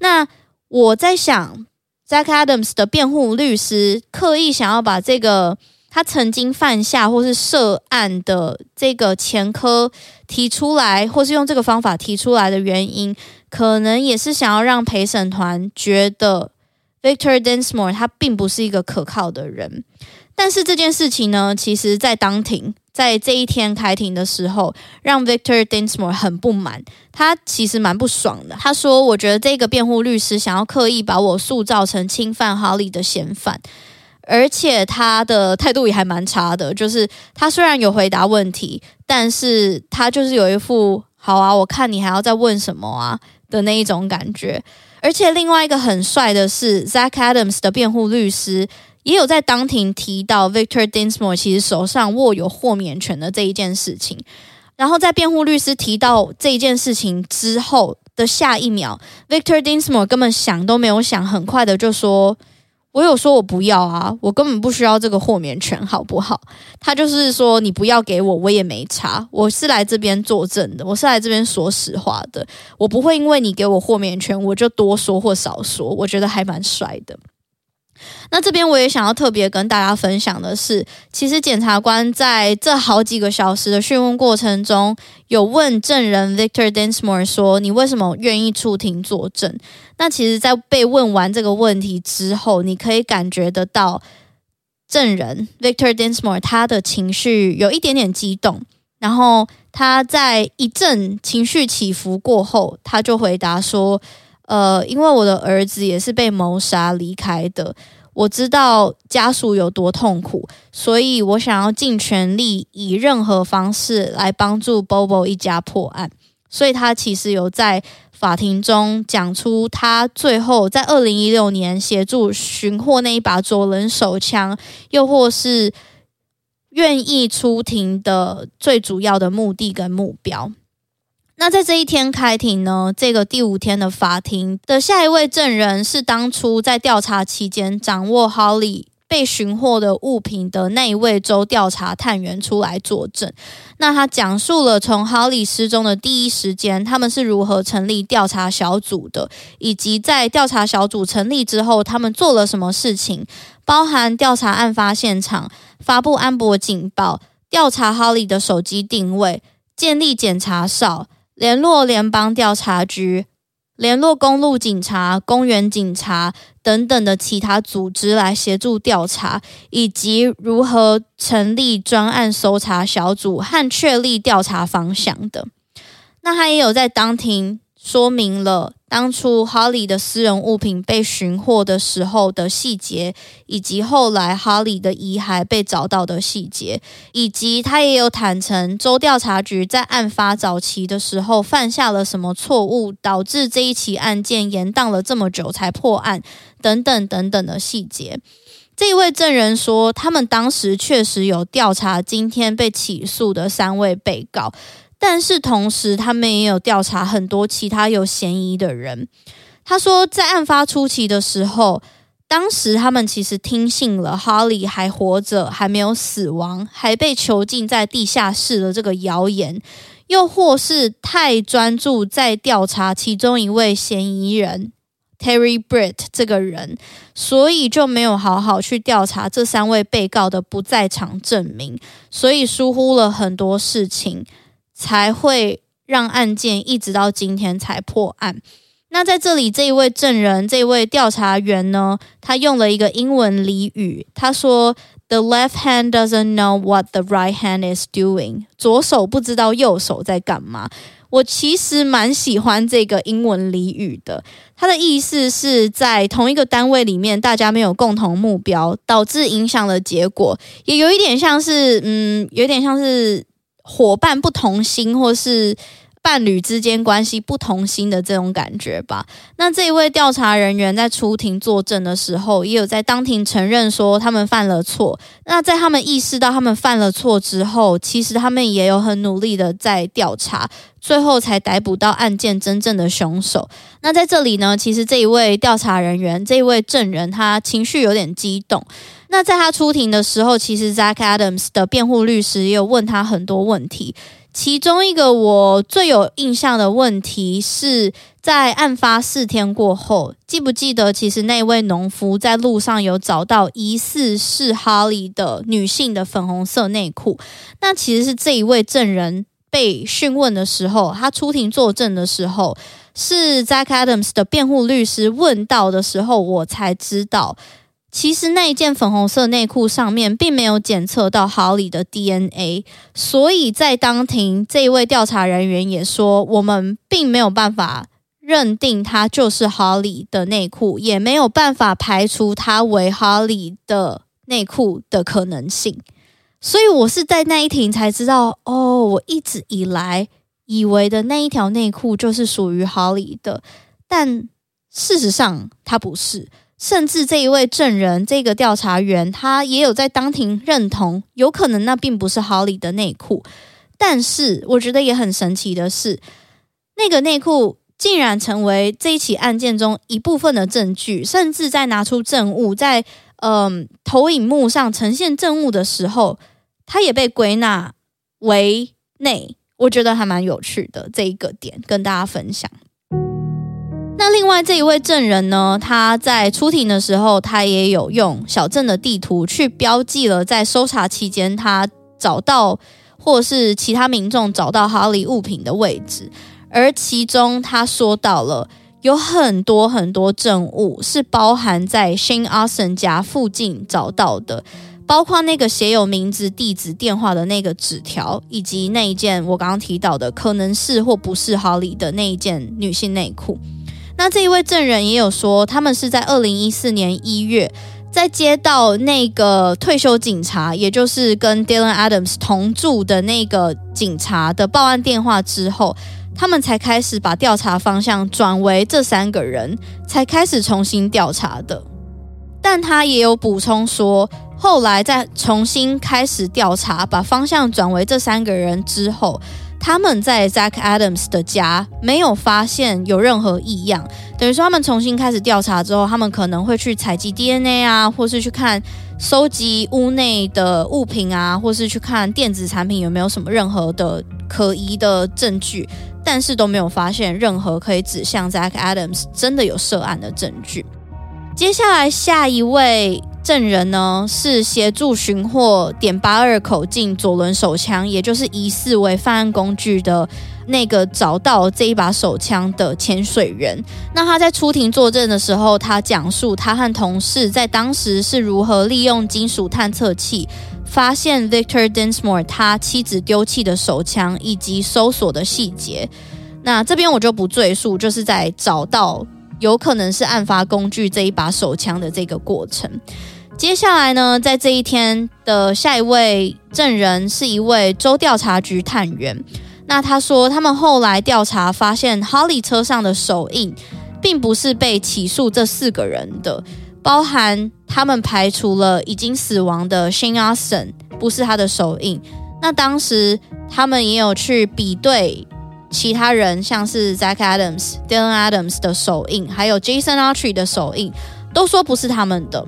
那我在想，Zach Adams 的辩护律师刻意想要把这个他曾经犯下或是涉案的这个前科提出来，或是用这个方法提出来的原因，可能也是想要让陪审团觉得 Victor Densmore 他并不是一个可靠的人。但是这件事情呢，其实，在当庭，在这一天开庭的时候，让 Victor Densmore 很不满。他其实蛮不爽的。他说：“我觉得这个辩护律师想要刻意把我塑造成侵犯哈利的嫌犯，而且他的态度也还蛮差的。就是他虽然有回答问题，但是他就是有一副‘好啊，我看你还要再问什么啊’的那一种感觉。而且另外一个很帅的是 Zach Adams 的辩护律师。”也有在当庭提到 Victor Dinsmore 其实手上握有豁免权的这一件事情，然后在辩护律师提到这一件事情之后的下一秒，Victor Dinsmore 根本想都没有想，很快的就说：“我有说我不要啊，我根本不需要这个豁免权，好不好？他就是说你不要给我，我也没差。我是来这边作证的，我是来这边说实话的，我不会因为你给我豁免权，我就多说或少说。我觉得还蛮帅的。那这边我也想要特别跟大家分享的是，其实检察官在这好几个小时的讯问过程中，有问证人 Victor Dinsmore 说：“你为什么愿意出庭作证？”那其实，在被问完这个问题之后，你可以感觉得到证人 Victor Dinsmore 他的情绪有一点点激动，然后他在一阵情绪起伏过后，他就回答说。呃，因为我的儿子也是被谋杀离开的，我知道家属有多痛苦，所以我想要尽全力以任何方式来帮助 Bobo 一家破案。所以他其实有在法庭中讲出他最后在二零一六年协助寻获那一把左轮手枪，又或是愿意出庭的最主要的目的跟目标。那在这一天开庭呢，这个第五天的法庭的下一位证人是当初在调查期间掌握 Holly 被寻获的物品的那一位州调查探员出来作证。那他讲述了从 Holly 失踪的第一时间，他们是如何成立调查小组的，以及在调查小组成立之后，他们做了什么事情，包含调查案发现场、发布安博警报、调查 Holly 的手机定位、建立检查哨。联络联邦调查局、联络公路警察、公园警察等等的其他组织来协助调查，以及如何成立专案搜查小组和确立调查方向的。那他也有在当庭说明了。当初 Holly 的私人物品被寻获的时候的细节，以及后来 Holly 的遗骸被找到的细节，以及他也有坦承州调查局在案发早期的时候犯下了什么错误，导致这一起案件延宕了这么久才破案，等等等等的细节。这一位证人说，他们当时确实有调查今天被起诉的三位被告。但是同时，他们也有调查很多其他有嫌疑的人。他说，在案发初期的时候，当时他们其实听信了 Holly 还活着、还没有死亡、还被囚禁在地下室的这个谣言，又或是太专注在调查其中一位嫌疑人 Terry Britt 这个人，所以就没有好好去调查这三位被告的不在场证明，所以疏忽了很多事情。才会让案件一直到今天才破案。那在这里，这一位证人，这一位调查员呢，他用了一个英文俚语，他说：“The left hand doesn't know what the right hand is doing。”左手不知道右手在干嘛。我其实蛮喜欢这个英文俚语的，它的意思是在同一个单位里面，大家没有共同目标，导致影响的结果，也有一点像是，嗯，有点像是。伙伴不同心，或是伴侣之间关系不同心的这种感觉吧。那这一位调查人员在出庭作证的时候，也有在当庭承认说他们犯了错。那在他们意识到他们犯了错之后，其实他们也有很努力的在调查，最后才逮捕到案件真正的凶手。那在这里呢，其实这一位调查人员，这一位证人，他情绪有点激动。那在他出庭的时候，其实 Zach Adams 的辩护律师也有问他很多问题。其中一个我最有印象的问题是在案发四天过后，记不记得其实那位农夫在路上有找到疑似是 Holly 的女性的粉红色内裤？那其实是这一位证人被讯问的时候，他出庭作证的时候，是 Zach Adams 的辩护律师问到的时候，我才知道。其实那一件粉红色内裤上面并没有检测到哈里的 DNA，所以在当庭这一位调查人员也说，我们并没有办法认定它就是哈里的内裤，也没有办法排除它为哈里的内裤的可能性。所以我是在那一庭才知道，哦，我一直以来以为的那一条内裤就是属于哈里的，但事实上它不是。甚至这一位证人，这个调查员，他也有在当庭认同，有可能那并不是郝理的内裤。但是，我觉得也很神奇的是，那个内裤竟然成为这一起案件中一部分的证据，甚至在拿出证物，在嗯、投影幕上呈现证物的时候，他也被归纳为内。我觉得还蛮有趣的这一个点，跟大家分享。那另外这一位证人呢，他在出庭的时候，他也有用小镇的地图去标记了在搜查期间他找到或是其他民众找到哈利物品的位置，而其中他说到了有很多很多证物是包含在 Shane Austin 家附近找到的。包括那个写有名字、地址、电话的那个纸条，以及那一件我刚刚提到的可能是或不是 Holly 的那一件女性内裤。那这一位证人也有说，他们是在二零一四年一月，在接到那个退休警察，也就是跟 Dylan Adams 同住的那个警察的报案电话之后，他们才开始把调查方向转为这三个人，才开始重新调查的。但他也有补充说，后来在重新开始调查，把方向转为这三个人之后，他们在 Zach Adams 的家没有发现有任何异样。等于说，他们重新开始调查之后，他们可能会去采集 DNA 啊，或是去看收集屋内的物品啊，或是去看电子产品有没有什么任何的可疑的证据，但是都没有发现任何可以指向 Zach Adams 真的有涉案的证据。接下来下一位。证人呢是协助寻获点八二口径左轮手枪，也就是疑似为犯案工具的那个找到这一把手枪的潜水员。那他在出庭作证的时候，他讲述他和同事在当时是如何利用金属探测器发现 Victor Dinsmore 他妻子丢弃的手枪以及搜索的细节。那这边我就不赘述，就是在找到有可能是案发工具这一把手枪的这个过程。接下来呢，在这一天的下一位证人是一位州调查局探员。那他说，他们后来调查发现，Holly 车上的手印并不是被起诉这四个人的，包含他们排除了已经死亡的 Sean，不是他的手印。那当时他们也有去比对其他人，像是 Zach Adams、Dylan Adams 的手印，还有 Jason Autry 的手印，都说不是他们的。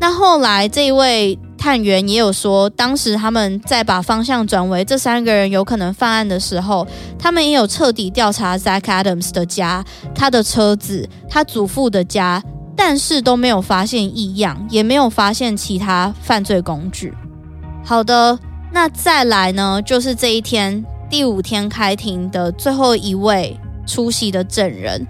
那后来，这一位探员也有说，当时他们在把方向转为这三个人有可能犯案的时候，他们也有彻底调查 Zach Adams 的家、他的车子、他祖父的家，但是都没有发现异样，也没有发现其他犯罪工具。好的，那再来呢，就是这一天第五天开庭的最后一位出席的证人。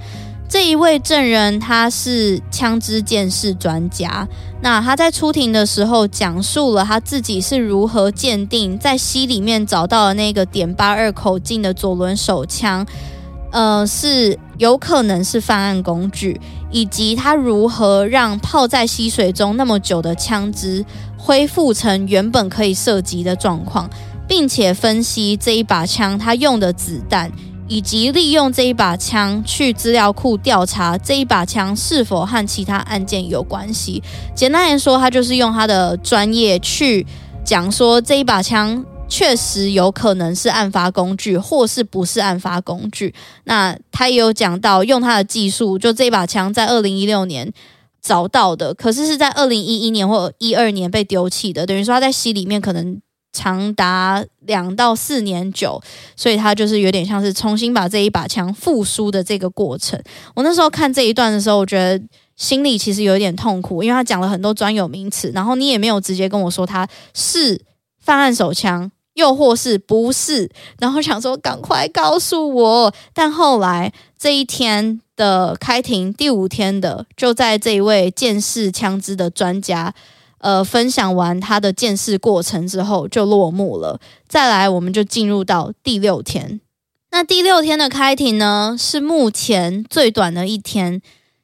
这一位证人他是枪支鉴识专家，那他在出庭的时候讲述了他自己是如何鉴定在溪里面找到的那个点八二口径的左轮手枪，呃，是有可能是犯案工具，以及他如何让泡在溪水中那么久的枪支恢复成原本可以射击的状况，并且分析这一把枪他用的子弹。以及利用这一把枪去资料库调查这一把枪是否和其他案件有关系。简单来说，他就是用他的专业去讲说这一把枪确实有可能是案发工具，或是不是案发工具。那他也有讲到用他的技术，就这把枪在二零一六年找到的，可是是在二零一一年或一二年被丢弃的，等于说他在溪里面可能。长达两到四年久，所以他就是有点像是重新把这一把枪复苏的这个过程。我那时候看这一段的时候，我觉得心里其实有一点痛苦，因为他讲了很多专有名词，然后你也没有直接跟我说他是犯案手枪，又或是不是，然后想说赶快告诉我。但后来这一天的开庭第五天的，就在这一位鉴识枪支的专家。呃，分享完他的见识过程之后，就落幕了。再来，我们就进入到第六天。那第六天的开庭呢，是目前最短的一天。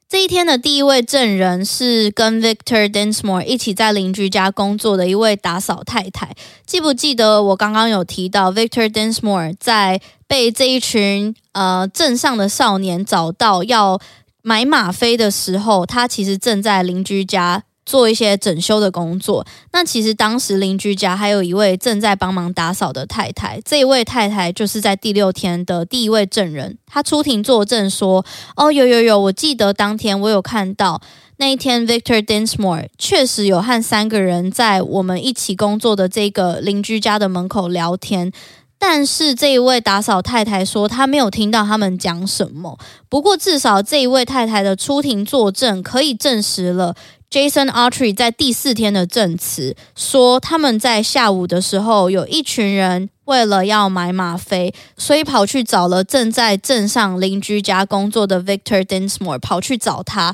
这一天的第一位证人是跟 Victor Densmore 一起在邻居家工作的一位打扫太太。记不记得我刚刚有提到，Victor Densmore 在被这一群呃镇上的少年找到要买吗啡的时候，他其实正在邻居家。做一些整修的工作。那其实当时邻居家还有一位正在帮忙打扫的太太，这一位太太就是在第六天的第一位证人，她出庭作证说：“哦，有有有，我记得当天我有看到那一天，Victor Dinsmore 确实有和三个人在我们一起工作的这个邻居家的门口聊天。”但是这一位打扫太太说，她没有听到他们讲什么。不过至少这一位太太的出庭作证可以证实了 Jason Autry 在第四天的证词，说他们在下午的时候有一群人为了要买吗啡，所以跑去找了正在镇上邻居家工作的 Victor Dinsmore，跑去找他。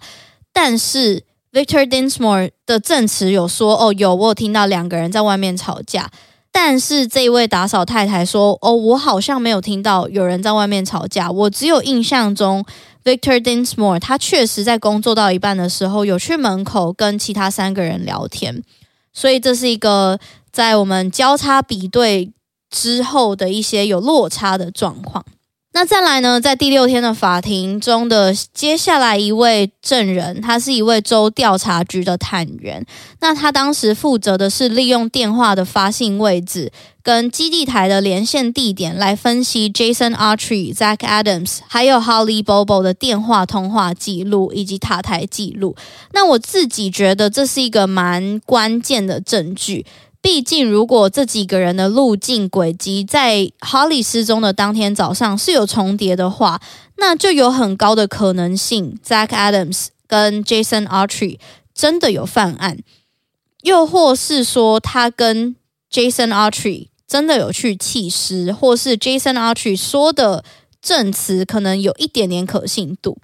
但是 Victor Dinsmore 的证词有说，哦，有，我有听到两个人在外面吵架。但是这一位打扫太太说：“哦，我好像没有听到有人在外面吵架，我只有印象中，Victor Dinsmore 他确实在工作到一半的时候有去门口跟其他三个人聊天，所以这是一个在我们交叉比对之后的一些有落差的状况。”那再来呢，在第六天的法庭中的接下来一位证人，他是一位州调查局的探员。那他当时负责的是利用电话的发信位置跟基地台的连线地点来分析 Jason Archery、Zach Adams 还有 Holly Bobo 的电话通话记录以及塔台记录。那我自己觉得这是一个蛮关键的证据。毕竟，如果这几个人的路径轨迹在哈利失踪的当天早上是有重叠的话，那就有很高的可能性，Zach Adams 跟 Jason Autry 真的有犯案，又或是说他跟 Jason Autry 真的有去弃尸，或是 Jason Autry 说的证词可能有一点点可信度。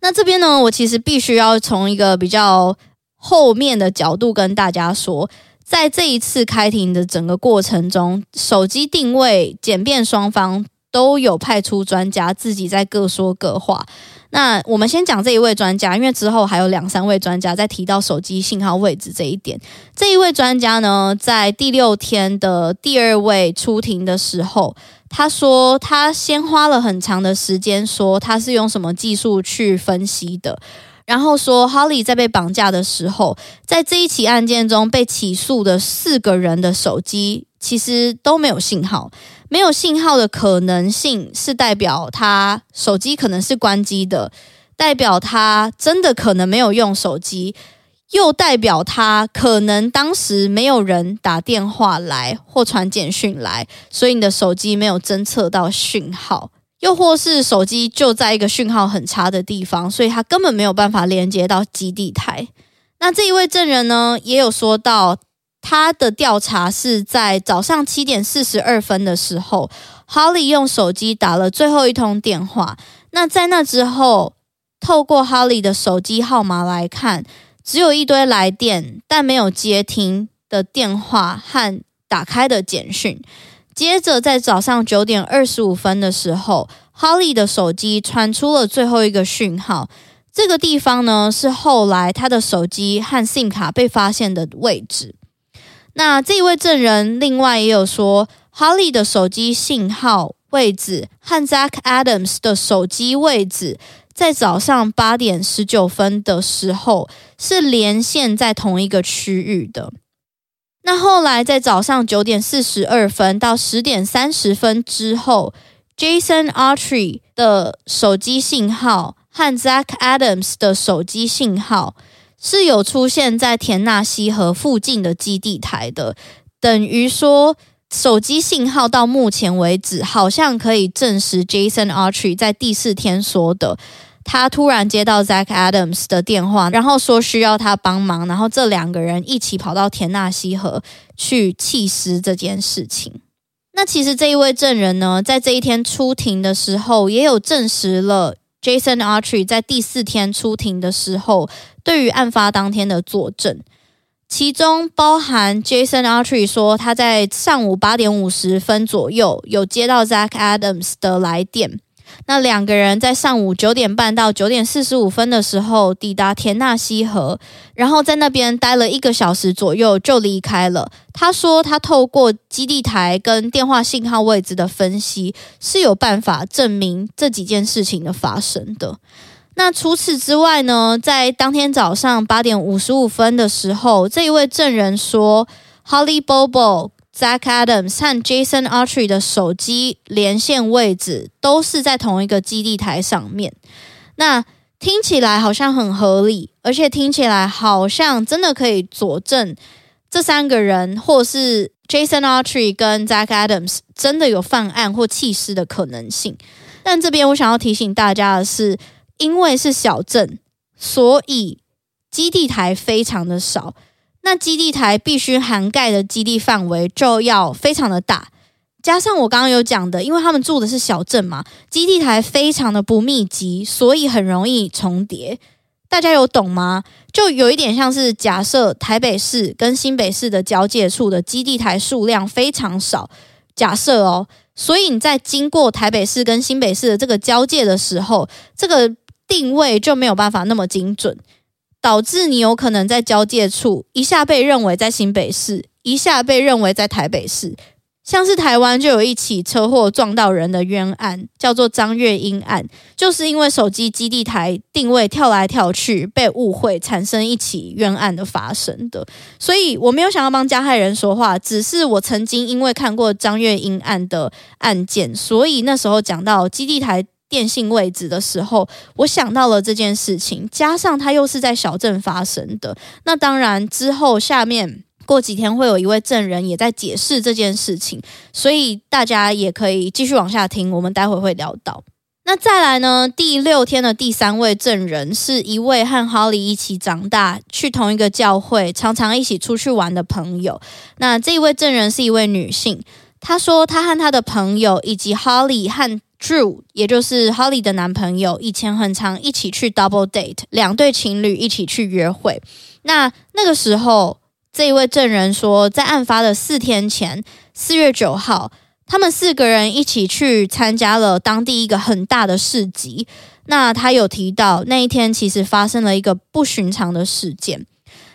那这边呢，我其实必须要从一个比较后面的角度跟大家说。在这一次开庭的整个过程中，手机定位检辩双方都有派出专家自己在各说各话。那我们先讲这一位专家，因为之后还有两三位专家在提到手机信号位置这一点。这一位专家呢，在第六天的第二位出庭的时候，他说他先花了很长的时间，说他是用什么技术去分析的。然后说，Holly 在被绑架的时候，在这一起案件中被起诉的四个人的手机其实都没有信号。没有信号的可能性是代表他手机可能是关机的，代表他真的可能没有用手机，又代表他可能当时没有人打电话来或传简讯来，所以你的手机没有侦测到讯号。又或是手机就在一个讯号很差的地方，所以他根本没有办法连接到基地台。那这一位证人呢，也有说到，他的调查是在早上七点四十二分的时候，Holly 用手机打了最后一通电话。那在那之后，透过 Holly 的手机号码来看，只有一堆来电，但没有接听的电话和打开的简讯。接着，在早上九点二十五分的时候，Holly 的手机传出了最后一个讯号。这个地方呢，是后来他的手机和 SIM 卡被发现的位置。那这一位证人另外也有说，Holly 的手机信号位置和 Zach Adams 的手机位置，在早上八点十九分的时候是连线在同一个区域的。那后来在早上九点四十二分到十点三十分之后，Jason Autry 的手机信号和 Zach Adams 的手机信号是有出现在田纳西河附近的基地台的，等于说手机信号到目前为止好像可以证实 Jason Autry 在第四天说的。他突然接到 Zach Adams 的电话，然后说需要他帮忙，然后这两个人一起跑到田纳西河去弃尸这件事情。那其实这一位证人呢，在这一天出庭的时候，也有证实了 Jason Autry 在第四天出庭的时候对于案发当天的作证，其中包含 Jason Autry 说他在上午八点五十分左右有接到 Zach Adams 的来电。那两个人在上午九点半到九点四十五分的时候抵达田纳西河，然后在那边待了一个小时左右就离开了。他说，他透过基地台跟电话信号位置的分析，是有办法证明这几件事情的发生的。那除此之外呢，在当天早上八点五十五分的时候，这一位证人说，Holly Bobo、Zach Adams 和 Jason Autry 的手机连线位置都是在同一个基地台上面。那听起来好像很合理，而且听起来好像真的可以佐证这三个人，或是 Jason Autry 跟 Zach Adams 真的有犯案或弃尸的可能性。但这边我想要提醒大家的是，因为是小镇，所以基地台非常的少。那基地台必须涵盖的基地范围就要非常的大。加上我刚刚有讲的，因为他们住的是小镇嘛，基地台非常的不密集，所以很容易重叠。大家有懂吗？就有一点像是假设台北市跟新北市的交界处的基地台数量非常少，假设哦，所以你在经过台北市跟新北市的这个交界的时候，这个定位就没有办法那么精准，导致你有可能在交界处一下被认为在新北市，一下被认为在台北市。像是台湾就有一起车祸撞到人的冤案，叫做张月英案，就是因为手机基地台定位跳来跳去被误会，产生一起冤案的发生的。所以我没有想要帮加害人说话，只是我曾经因为看过张月英案的案件，所以那时候讲到基地台电信位置的时候，我想到了这件事情，加上它又是在小镇发生的，那当然之后下面。过几天会有一位证人也在解释这件事情，所以大家也可以继续往下听。我们待会会聊到。那再来呢？第六天的第三位证人是一位和哈利一起长大、去同一个教会、常常一起出去玩的朋友。那这一位证人是一位女性，她说她和她的朋友以及哈利和 Drew，也就是 Holly 的男朋友，以前很常一起去 double date，两对情侣一起去约会。那那个时候。这一位证人说，在案发的四天前，四月九号，他们四个人一起去参加了当地一个很大的市集。那他有提到，那一天其实发生了一个不寻常的事件。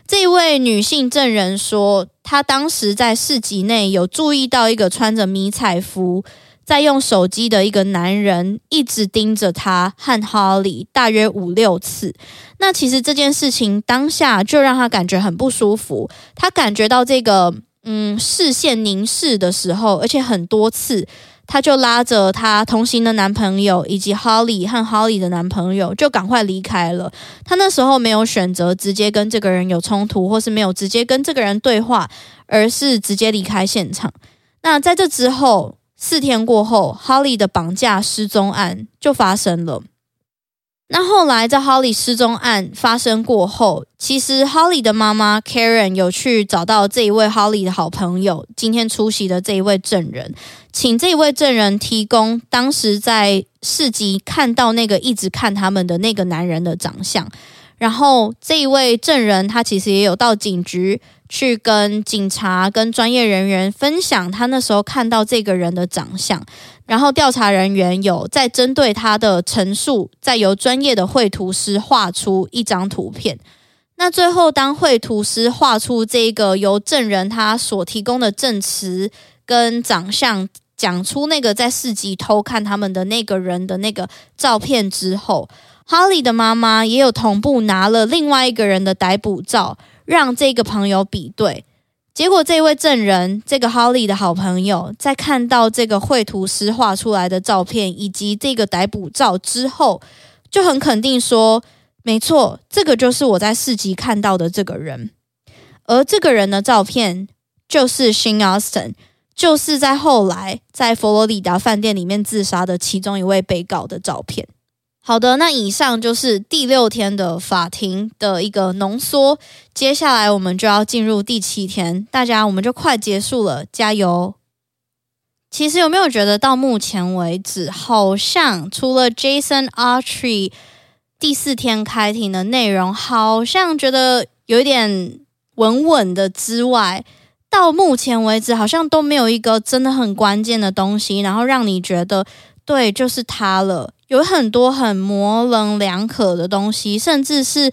这一位女性证人说，她当时在市集内有注意到一个穿着迷彩服，在用手机的一个男人一直盯着他和 Holly 大约五六次，那其实这件事情当下就让他感觉很不舒服。他感觉到这个嗯视线凝视的时候，而且很多次，他就拉着他同行的男朋友以及 Holly 和 Holly 的男朋友就赶快离开了。他那时候没有选择直接跟这个人有冲突，或是没有直接跟这个人对话，而是直接离开现场。那在这之后。四天过后，Holly 的绑架失踪案就发生了。那后来，在 Holly 失踪案发生过后，其实 Holly 的妈妈 Karen 有去找到这一位 Holly 的好朋友，今天出席的这一位证人，请这一位证人提供当时在市集看到那个一直看他们的那个男人的长相。然后，这一位证人他其实也有到警局。去跟警察、跟专业人员分享他那时候看到这个人的长相，然后调查人员有在针对他的陈述，再由专业的绘图师画出一张图片。那最后，当绘图师画出这个由证人他所提供的证词跟长相，讲出那个在市集偷看他们的那个人的那个照片之后哈利的妈妈也有同步拿了另外一个人的逮捕照。让这个朋友比对，结果这位证人，这个 Holly 的好朋友，在看到这个绘图师画出来的照片以及这个逮捕照之后，就很肯定说，没错，这个就是我在市集看到的这个人，而这个人的照片就是 Sean Austin，就是在后来在佛罗里达饭店里面自杀的其中一位被告的照片。好的，那以上就是第六天的法庭的一个浓缩。接下来我们就要进入第七天，大家我们就快结束了，加油！其实有没有觉得到目前为止，好像除了 Jason Autry 第四天开庭的内容，好像觉得有一点稳稳的之外，到目前为止好像都没有一个真的很关键的东西，然后让你觉得对，就是他了。有很多很模棱两可的东西，甚至是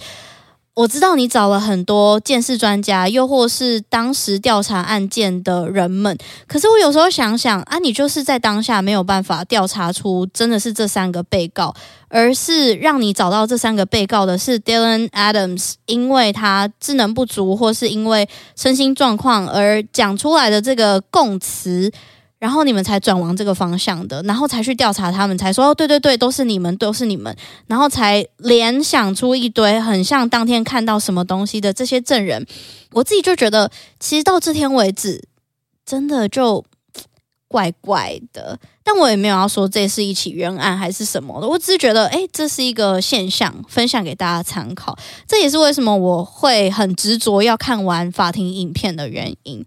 我知道你找了很多鉴识专家，又或是当时调查案件的人们。可是我有时候想想啊，你就是在当下没有办法调查出真的是这三个被告，而是让你找到这三个被告的是 Dylan Adams，因为他智能不足，或是因为身心状况而讲出来的这个供词。然后你们才转往这个方向的，然后才去调查他们，才说哦，对对对，都是你们，都是你们，然后才联想出一堆很像当天看到什么东西的这些证人。我自己就觉得，其实到这天为止，真的就怪怪的。但我也没有要说这是一起冤案还是什么的，我只是觉得，诶，这是一个现象，分享给大家参考。这也是为什么我会很执着要看完法庭影片的原因。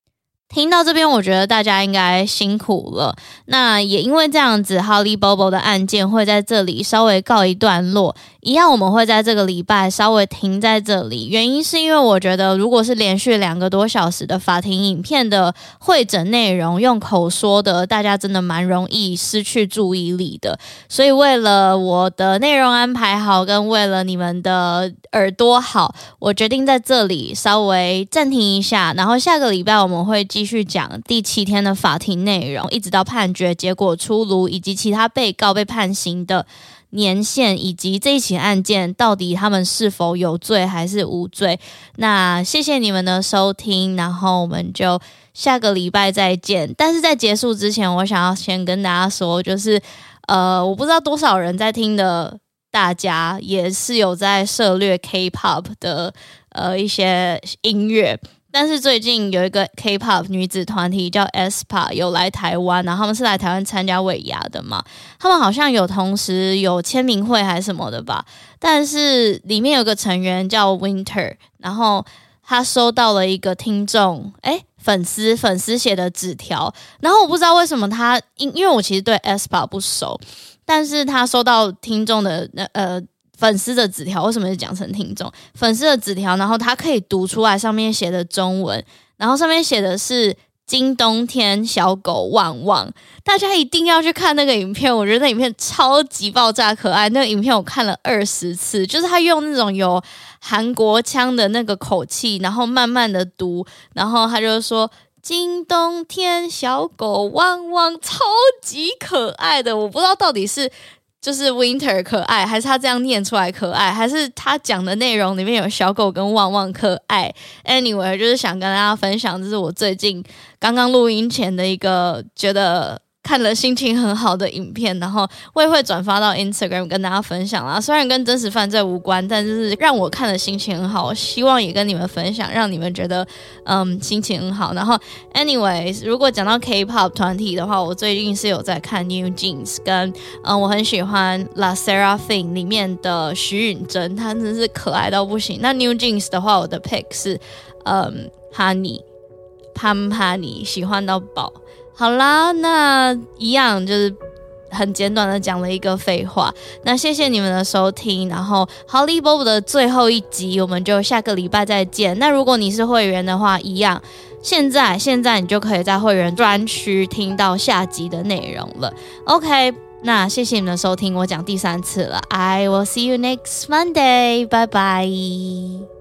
听到这边，我觉得大家应该辛苦了。那也因为这样子哈利波波的案件会在这里稍微告一段落。一样，我们会在这个礼拜稍微停在这里，原因是因为我觉得，如果是连续两个多小时的法庭影片的会诊内容，用口说的，大家真的蛮容易失去注意力的。所以，为了我的内容安排好，跟为了你们的耳朵好，我决定在这里稍微暂停一下，然后下个礼拜我们会继继续讲第七天的法庭内容，一直到判决结果出炉，以及其他被告被判刑的年限，以及这一起案件到底他们是否有罪还是无罪。那谢谢你们的收听，然后我们就下个礼拜再见。但是在结束之前，我想要先跟大家说，就是呃，我不知道多少人在听的，大家也是有在涉猎 K-pop 的呃一些音乐。但是最近有一个 K-pop 女子团体叫 SPA 有来台湾，然后他们是来台湾参加尾牙的嘛。他们好像有同时有签名会还是什么的吧。但是里面有个成员叫 Winter，然后他收到了一个听众诶粉丝粉丝写的纸条，然后我不知道为什么他因因为我其实对 SPA 不熟，但是他收到听众的那呃。粉丝的纸条为什么是讲成听众？粉丝的纸条，然后他可以读出来上面写的中文，然后上面写的是“今冬天小狗旺旺”，大家一定要去看那个影片，我觉得那影片超级爆炸可爱。那个影片我看了二十次，就是他用那种有韩国腔的那个口气，然后慢慢的读，然后他就说“今冬天小狗旺旺”，超级可爱的。我不知道到底是。就是 Winter 可爱，还是他这样念出来可爱，还是他讲的内容里面有小狗跟旺旺可爱？Anyway，就是想跟大家分享，这是我最近刚刚录音前的一个觉得。看了心情很好的影片，然后我也会转发到 Instagram 跟大家分享啦。虽然跟真实犯罪无关，但就是让我看了心情很好。希望也跟你们分享，让你们觉得嗯心情很好。然后，anyways，如果讲到 K-pop 团体的话，我最近是有在看 New Jeans，跟嗯我很喜欢 La SSERAFIM 里面的徐允珍，她真是可爱到不行。那 New Jeans 的话，我的 pick 是嗯 Honey Pam Honey，喜欢到爆。好啦，那一样就是很简短的讲了一个废话。那谢谢你们的收听，然后 Holly Bob 的最后一集，我们就下个礼拜再见。那如果你是会员的话，一样，现在现在你就可以在会员专区听到下集的内容了。OK，那谢谢你们的收听，我讲第三次了。I will see you next Monday，拜拜。